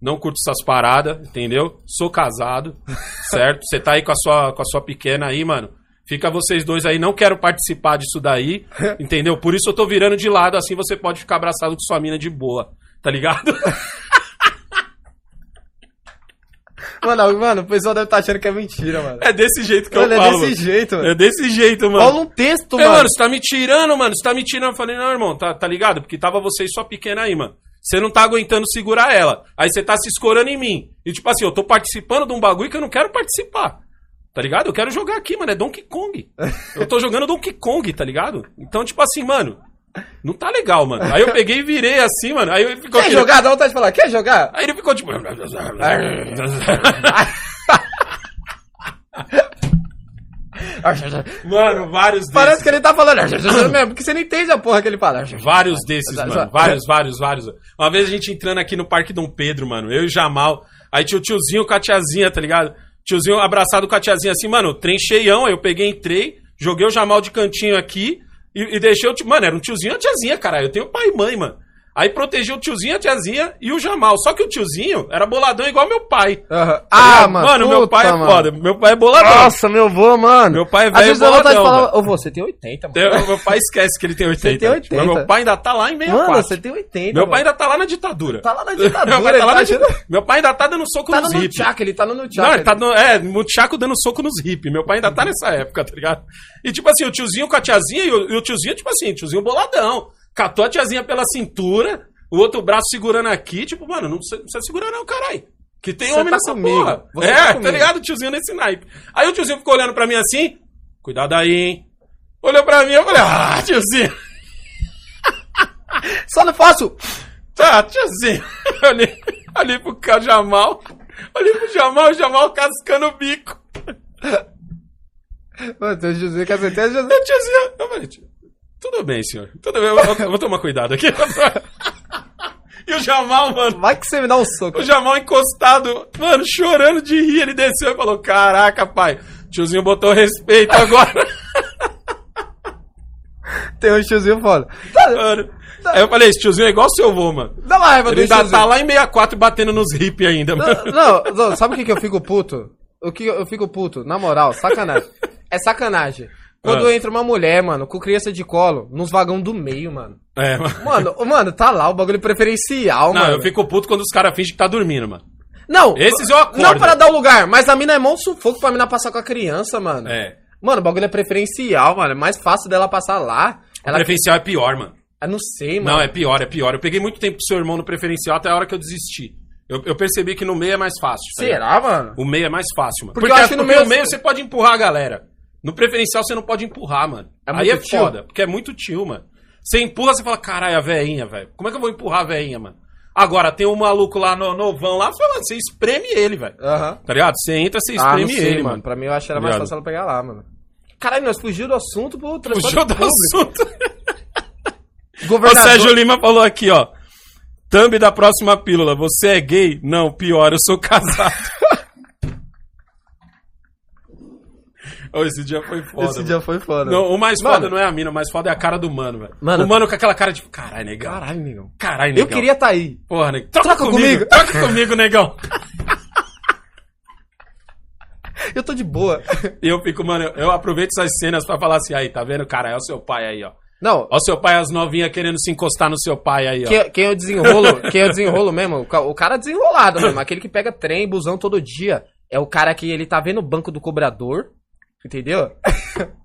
Não curto essas paradas, entendeu? Sou casado, certo? Você tá aí com a, sua, com a sua pequena aí, mano. Fica vocês dois aí, não quero participar disso daí, entendeu? Por isso eu tô virando de lado, assim você pode ficar abraçado com sua mina de boa, tá ligado? Mano, mano, o pessoal deve estar achando que é mentira, mano. É desse jeito que Mano, eu é falo. desse mano. jeito, mano. É desse jeito, mano. Rola um texto, É, mano. mano, você tá me tirando, mano. Você tá me tirando. Eu falei, não, irmão, tá, tá ligado? Porque tava você e sua pequena aí, mano. Você não tá aguentando segurar ela. Aí você tá se escorando em mim. E tipo assim, eu tô participando de um bagulho que eu não quero participar. Tá ligado? Eu quero jogar aqui, mano. É Donkey Kong. Eu tô jogando Donkey Kong, tá ligado? Então, tipo assim, mano. Não tá legal, mano. Aí eu peguei e virei assim, mano. Aí ele ficou. Quer jogar? Dá vontade de falar, quer jogar? Aí ele ficou tipo. Mano, vários desses. Parece que ele tá falando mesmo, porque você não entende a porra que ele fala. Vários desses, mano. Vários, vários, vários. Uma vez a gente entrando aqui no Parque Dom Pedro, mano. Eu e Jamal. Aí tinha o tiozinho com a tiazinha, tá ligado? Tiozinho abraçado com a tiazinha assim, mano, trem cheião. Aí eu peguei, entrei, joguei o Jamal de cantinho aqui e, e deixei o tio. Mano, era um tiozinho e a tiazinha, caralho. Eu tenho pai e mãe, mano. Aí protegeu o tiozinho, a tiazinha e o Jamal. Só que o tiozinho era boladão igual meu pai. Aham. Ah, mano, meu puta, pai é mano. foda. Meu pai é boladão. Nossa, meu vô, mano. Meu pai é Às velho vezes dá vontade de boladão, falar, ô, vô, você tem 80, mano. Tem- Meu pai esquece que ele tem 80. Você tem 80. Mas meu pai ainda tá lá em 64. Mano, você tem 80. Meu pai mano. ainda tá lá na ditadura. tá lá na Meu ditadura, pai, ele tá tá. Meu pai ainda tá dando soco Tá nos no hippies. Nunchak, ele tá no Nunchak. Não, ele tá no. É, Muchaco dando soco nos hippies. Meu pai ainda tá nessa época, tá ligado? E tipo assim, o tiozinho com a tiazinha e o, e o tiozinho, tipo assim, tiozinho boladão. Catou a tiazinha pela cintura, o outro braço segurando aqui, tipo, mano, não precisa, não precisa segurar, não, caralho. Que tem Você homem tá nessa comigo. porra. Você é, tá tá, ligado? O tiozinho nesse naipe. Aí o tiozinho ficou olhando pra mim assim, cuidado aí, hein? Olhou pra mim, eu falei, ah, tiozinho. Só não faço. Tá, tiozinho. Olhei, olhei pro Jamal. Olhei pro Jamal, o Jamal cascando o bico. Mano, o José que acertei, José. Eu, tiozinho, eu falei, tio, tudo bem, senhor. Tudo bem, eu, eu- eu vou tomar cuidado aqui. E o Jamal, mano, Vai que você me dá um soco. o Jamal encostado, mano, chorando de rir. Ele desceu e falou: Caraca, pai, tiozinho botou respeito agora. Tem um tiozinho foda. Tá, mano. Aí eu falei: Esse tiozinho é igual seu vô, mano. dá uma raiva Ele ainda tá lá em 64 batendo nos hippies ainda, mano. Não, não, sabe o que, que eu fico puto? O que eu fico puto? Na moral, sacanagem. É sacanagem. Quando Ah. entra uma mulher, mano, com criança de colo, nos vagão do meio, mano. É, mano. Mano, mano, tá lá o bagulho preferencial, Não, mano. eu fico puto quando os caras fingem que tá dormindo, mano. Não, Esses eu acordo. não para dar o lugar, mas a mina é mó sufoco pra mina passar com a criança, mano. É. Mano, o bagulho é preferencial, mano. É mais fácil dela passar lá. O Ela... preferencial é pior, mano. Eu não sei, mano. Não, é pior, é pior. Eu peguei muito tempo pro seu irmão no preferencial até a hora que eu desisti. Eu, eu percebi que no meio é mais fácil. tá? Será, mano? O meio é mais fácil, mano. Porque Porque, eu acho que no porque meio- o meio você pode empurrar a galera. No preferencial você não pode empurrar, mano. É Aí é tio? foda, porque é muito tio, mano. Você empurra, você fala, caralho, a veinha, velho. Como é que eu vou empurrar a veinha, mano? Agora, tem um maluco lá no novão lá, fala, mano, você espreme ele, velho. Aham. Tá ligado? Você entra, você Ah, não espreme sei, ele, mano. mano. Pra mim eu acho que era Tá mais ligado? fácil ela pegar lá, mano. Caralho, nós fugimos do assunto pro transporte Fugiu do público. assunto. O Governador... Sérgio Lima falou aqui, ó. Thumb da próxima pílula. Você é gay? Não, pior, eu sou casado. Esse dia foi foda. Esse mano. dia foi foda. Não, o mais Mano. foda não é a mina, o mais foda é a cara do mano, velho. Mano. O mano com aquela cara de. Caralho, negão. Caralho, negão. Caralho, negão. Eu queria tá aí. Porra, negão. Troca, Troca comigo. comigo. Troca comigo, negão. Eu tô de boa. E eu fico, mano, eu, eu aproveito essas cenas pra falar assim, aí, tá vendo, cara? É o seu pai aí, ó. Não, Ó o seu pai, as novinhas querendo se encostar no seu pai aí, ó. quem, quem eu desenrolo, quem eu desenrolo mesmo, o cara desenrolado mesmo, aquele que pega trem, busão todo dia, é o cara que ele tá vendo o banco do cobrador, entendeu?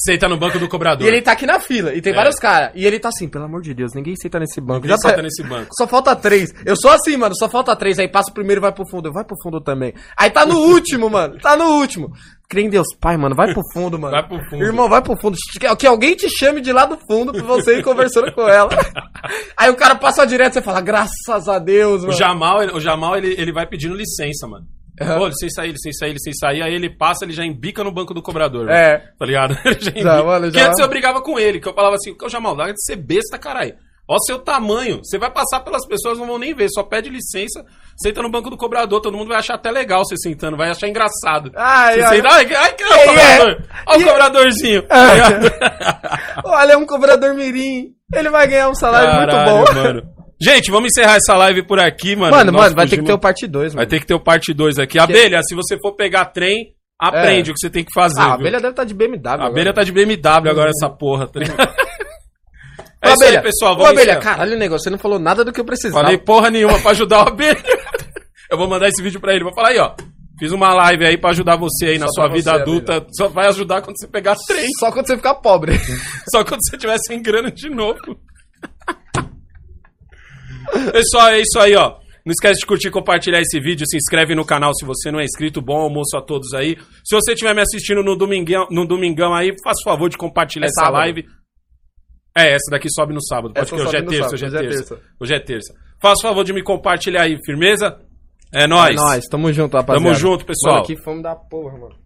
Senta no banco do cobrador. E ele tá aqui na fila, e tem É. vários caras, e ele tá assim, pelo amor de Deus, ninguém senta nesse banco. Ninguém tá- senta nesse banco. Só falta três. Eu sou assim, mano, só falta três, aí passa o primeiro e vai pro fundo, vai pro fundo também. Aí tá no último, mano, tá no último. Crê em Deus, pai, mano, vai pro fundo, mano. Vai pro fundo. Irmão, vai pro fundo. Que, alguém te chame de lá do fundo pra você ir conversando com ela. Aí o cara passa direto e você fala, graças a Deus, O mano. Jamal, ele- o Jamal ele, ele vai pedindo licença, mano. Aham. Pô, licença aí, licença aí, licença aí. Aí ele passa, ele já embica no banco do cobrador. É. Tá ligado? Ele já Já, Porque já- antes eu brigava com ele, que eu falava assim, ô Jamal, larga de ser besta, caralho. Ó o seu tamanho. Você vai passar pelas pessoas, não vão nem ver. Só pede licença, senta no banco do cobrador. Todo mundo vai achar até legal você sentando, vai achar engraçado. Ai, você ai. senta, ai, que- ai, que é o é? cobrador. Ó o E- cobradorzinho. tá ligado? Olha, é um cobrador mirim. Ele vai ganhar um salário muito Caralho, bom. mano. Gente, vamos encerrar essa live por aqui, mano. Mano, Nós mano, vai ter que ter o parte 2, mano. Vai ter que ter o parte 2 aqui. Abelha, se você for pegar trem, aprende É. o que você tem que fazer. Ah, a abelha deve estar de BMW. A agora. abelha tá de BMW agora, essa porra, tá ligado? É Ô, isso aí, abelha, pessoal. Ô, Vamos abelha, encerrar. caralho, negócio, você não falou nada do que eu precisava. Falei porra nenhuma pra ajudar o abelha. Eu vou mandar esse vídeo pra ele. Vou falar aí, ó. Fiz uma live aí pra ajudar você aí na Só sua pra vida você, adulta. Só vai ajudar quando você pegar trem. Só quando você ficar pobre. Só quando você tiver sem grana de novo. Pessoal, é isso aí, ó. Não esquece de curtir e compartilhar esse vídeo. Se inscreve no canal se você não é inscrito. Bom almoço a todos aí. Se você estiver me assistindo no domingão, no domingão aí, faça o favor de compartilhar É essa sábado. live. É, essa daqui sobe no sábado. Pode Essa que hoje é no terça, sábado, hoje é hoje é terça. Hoje é terça. Faça o favor de me compartilhar aí, firmeza? É nóis. É nóis, tamo junto, rapaziada. Tamo junto, pessoal. Mano, que fome da porra, mano.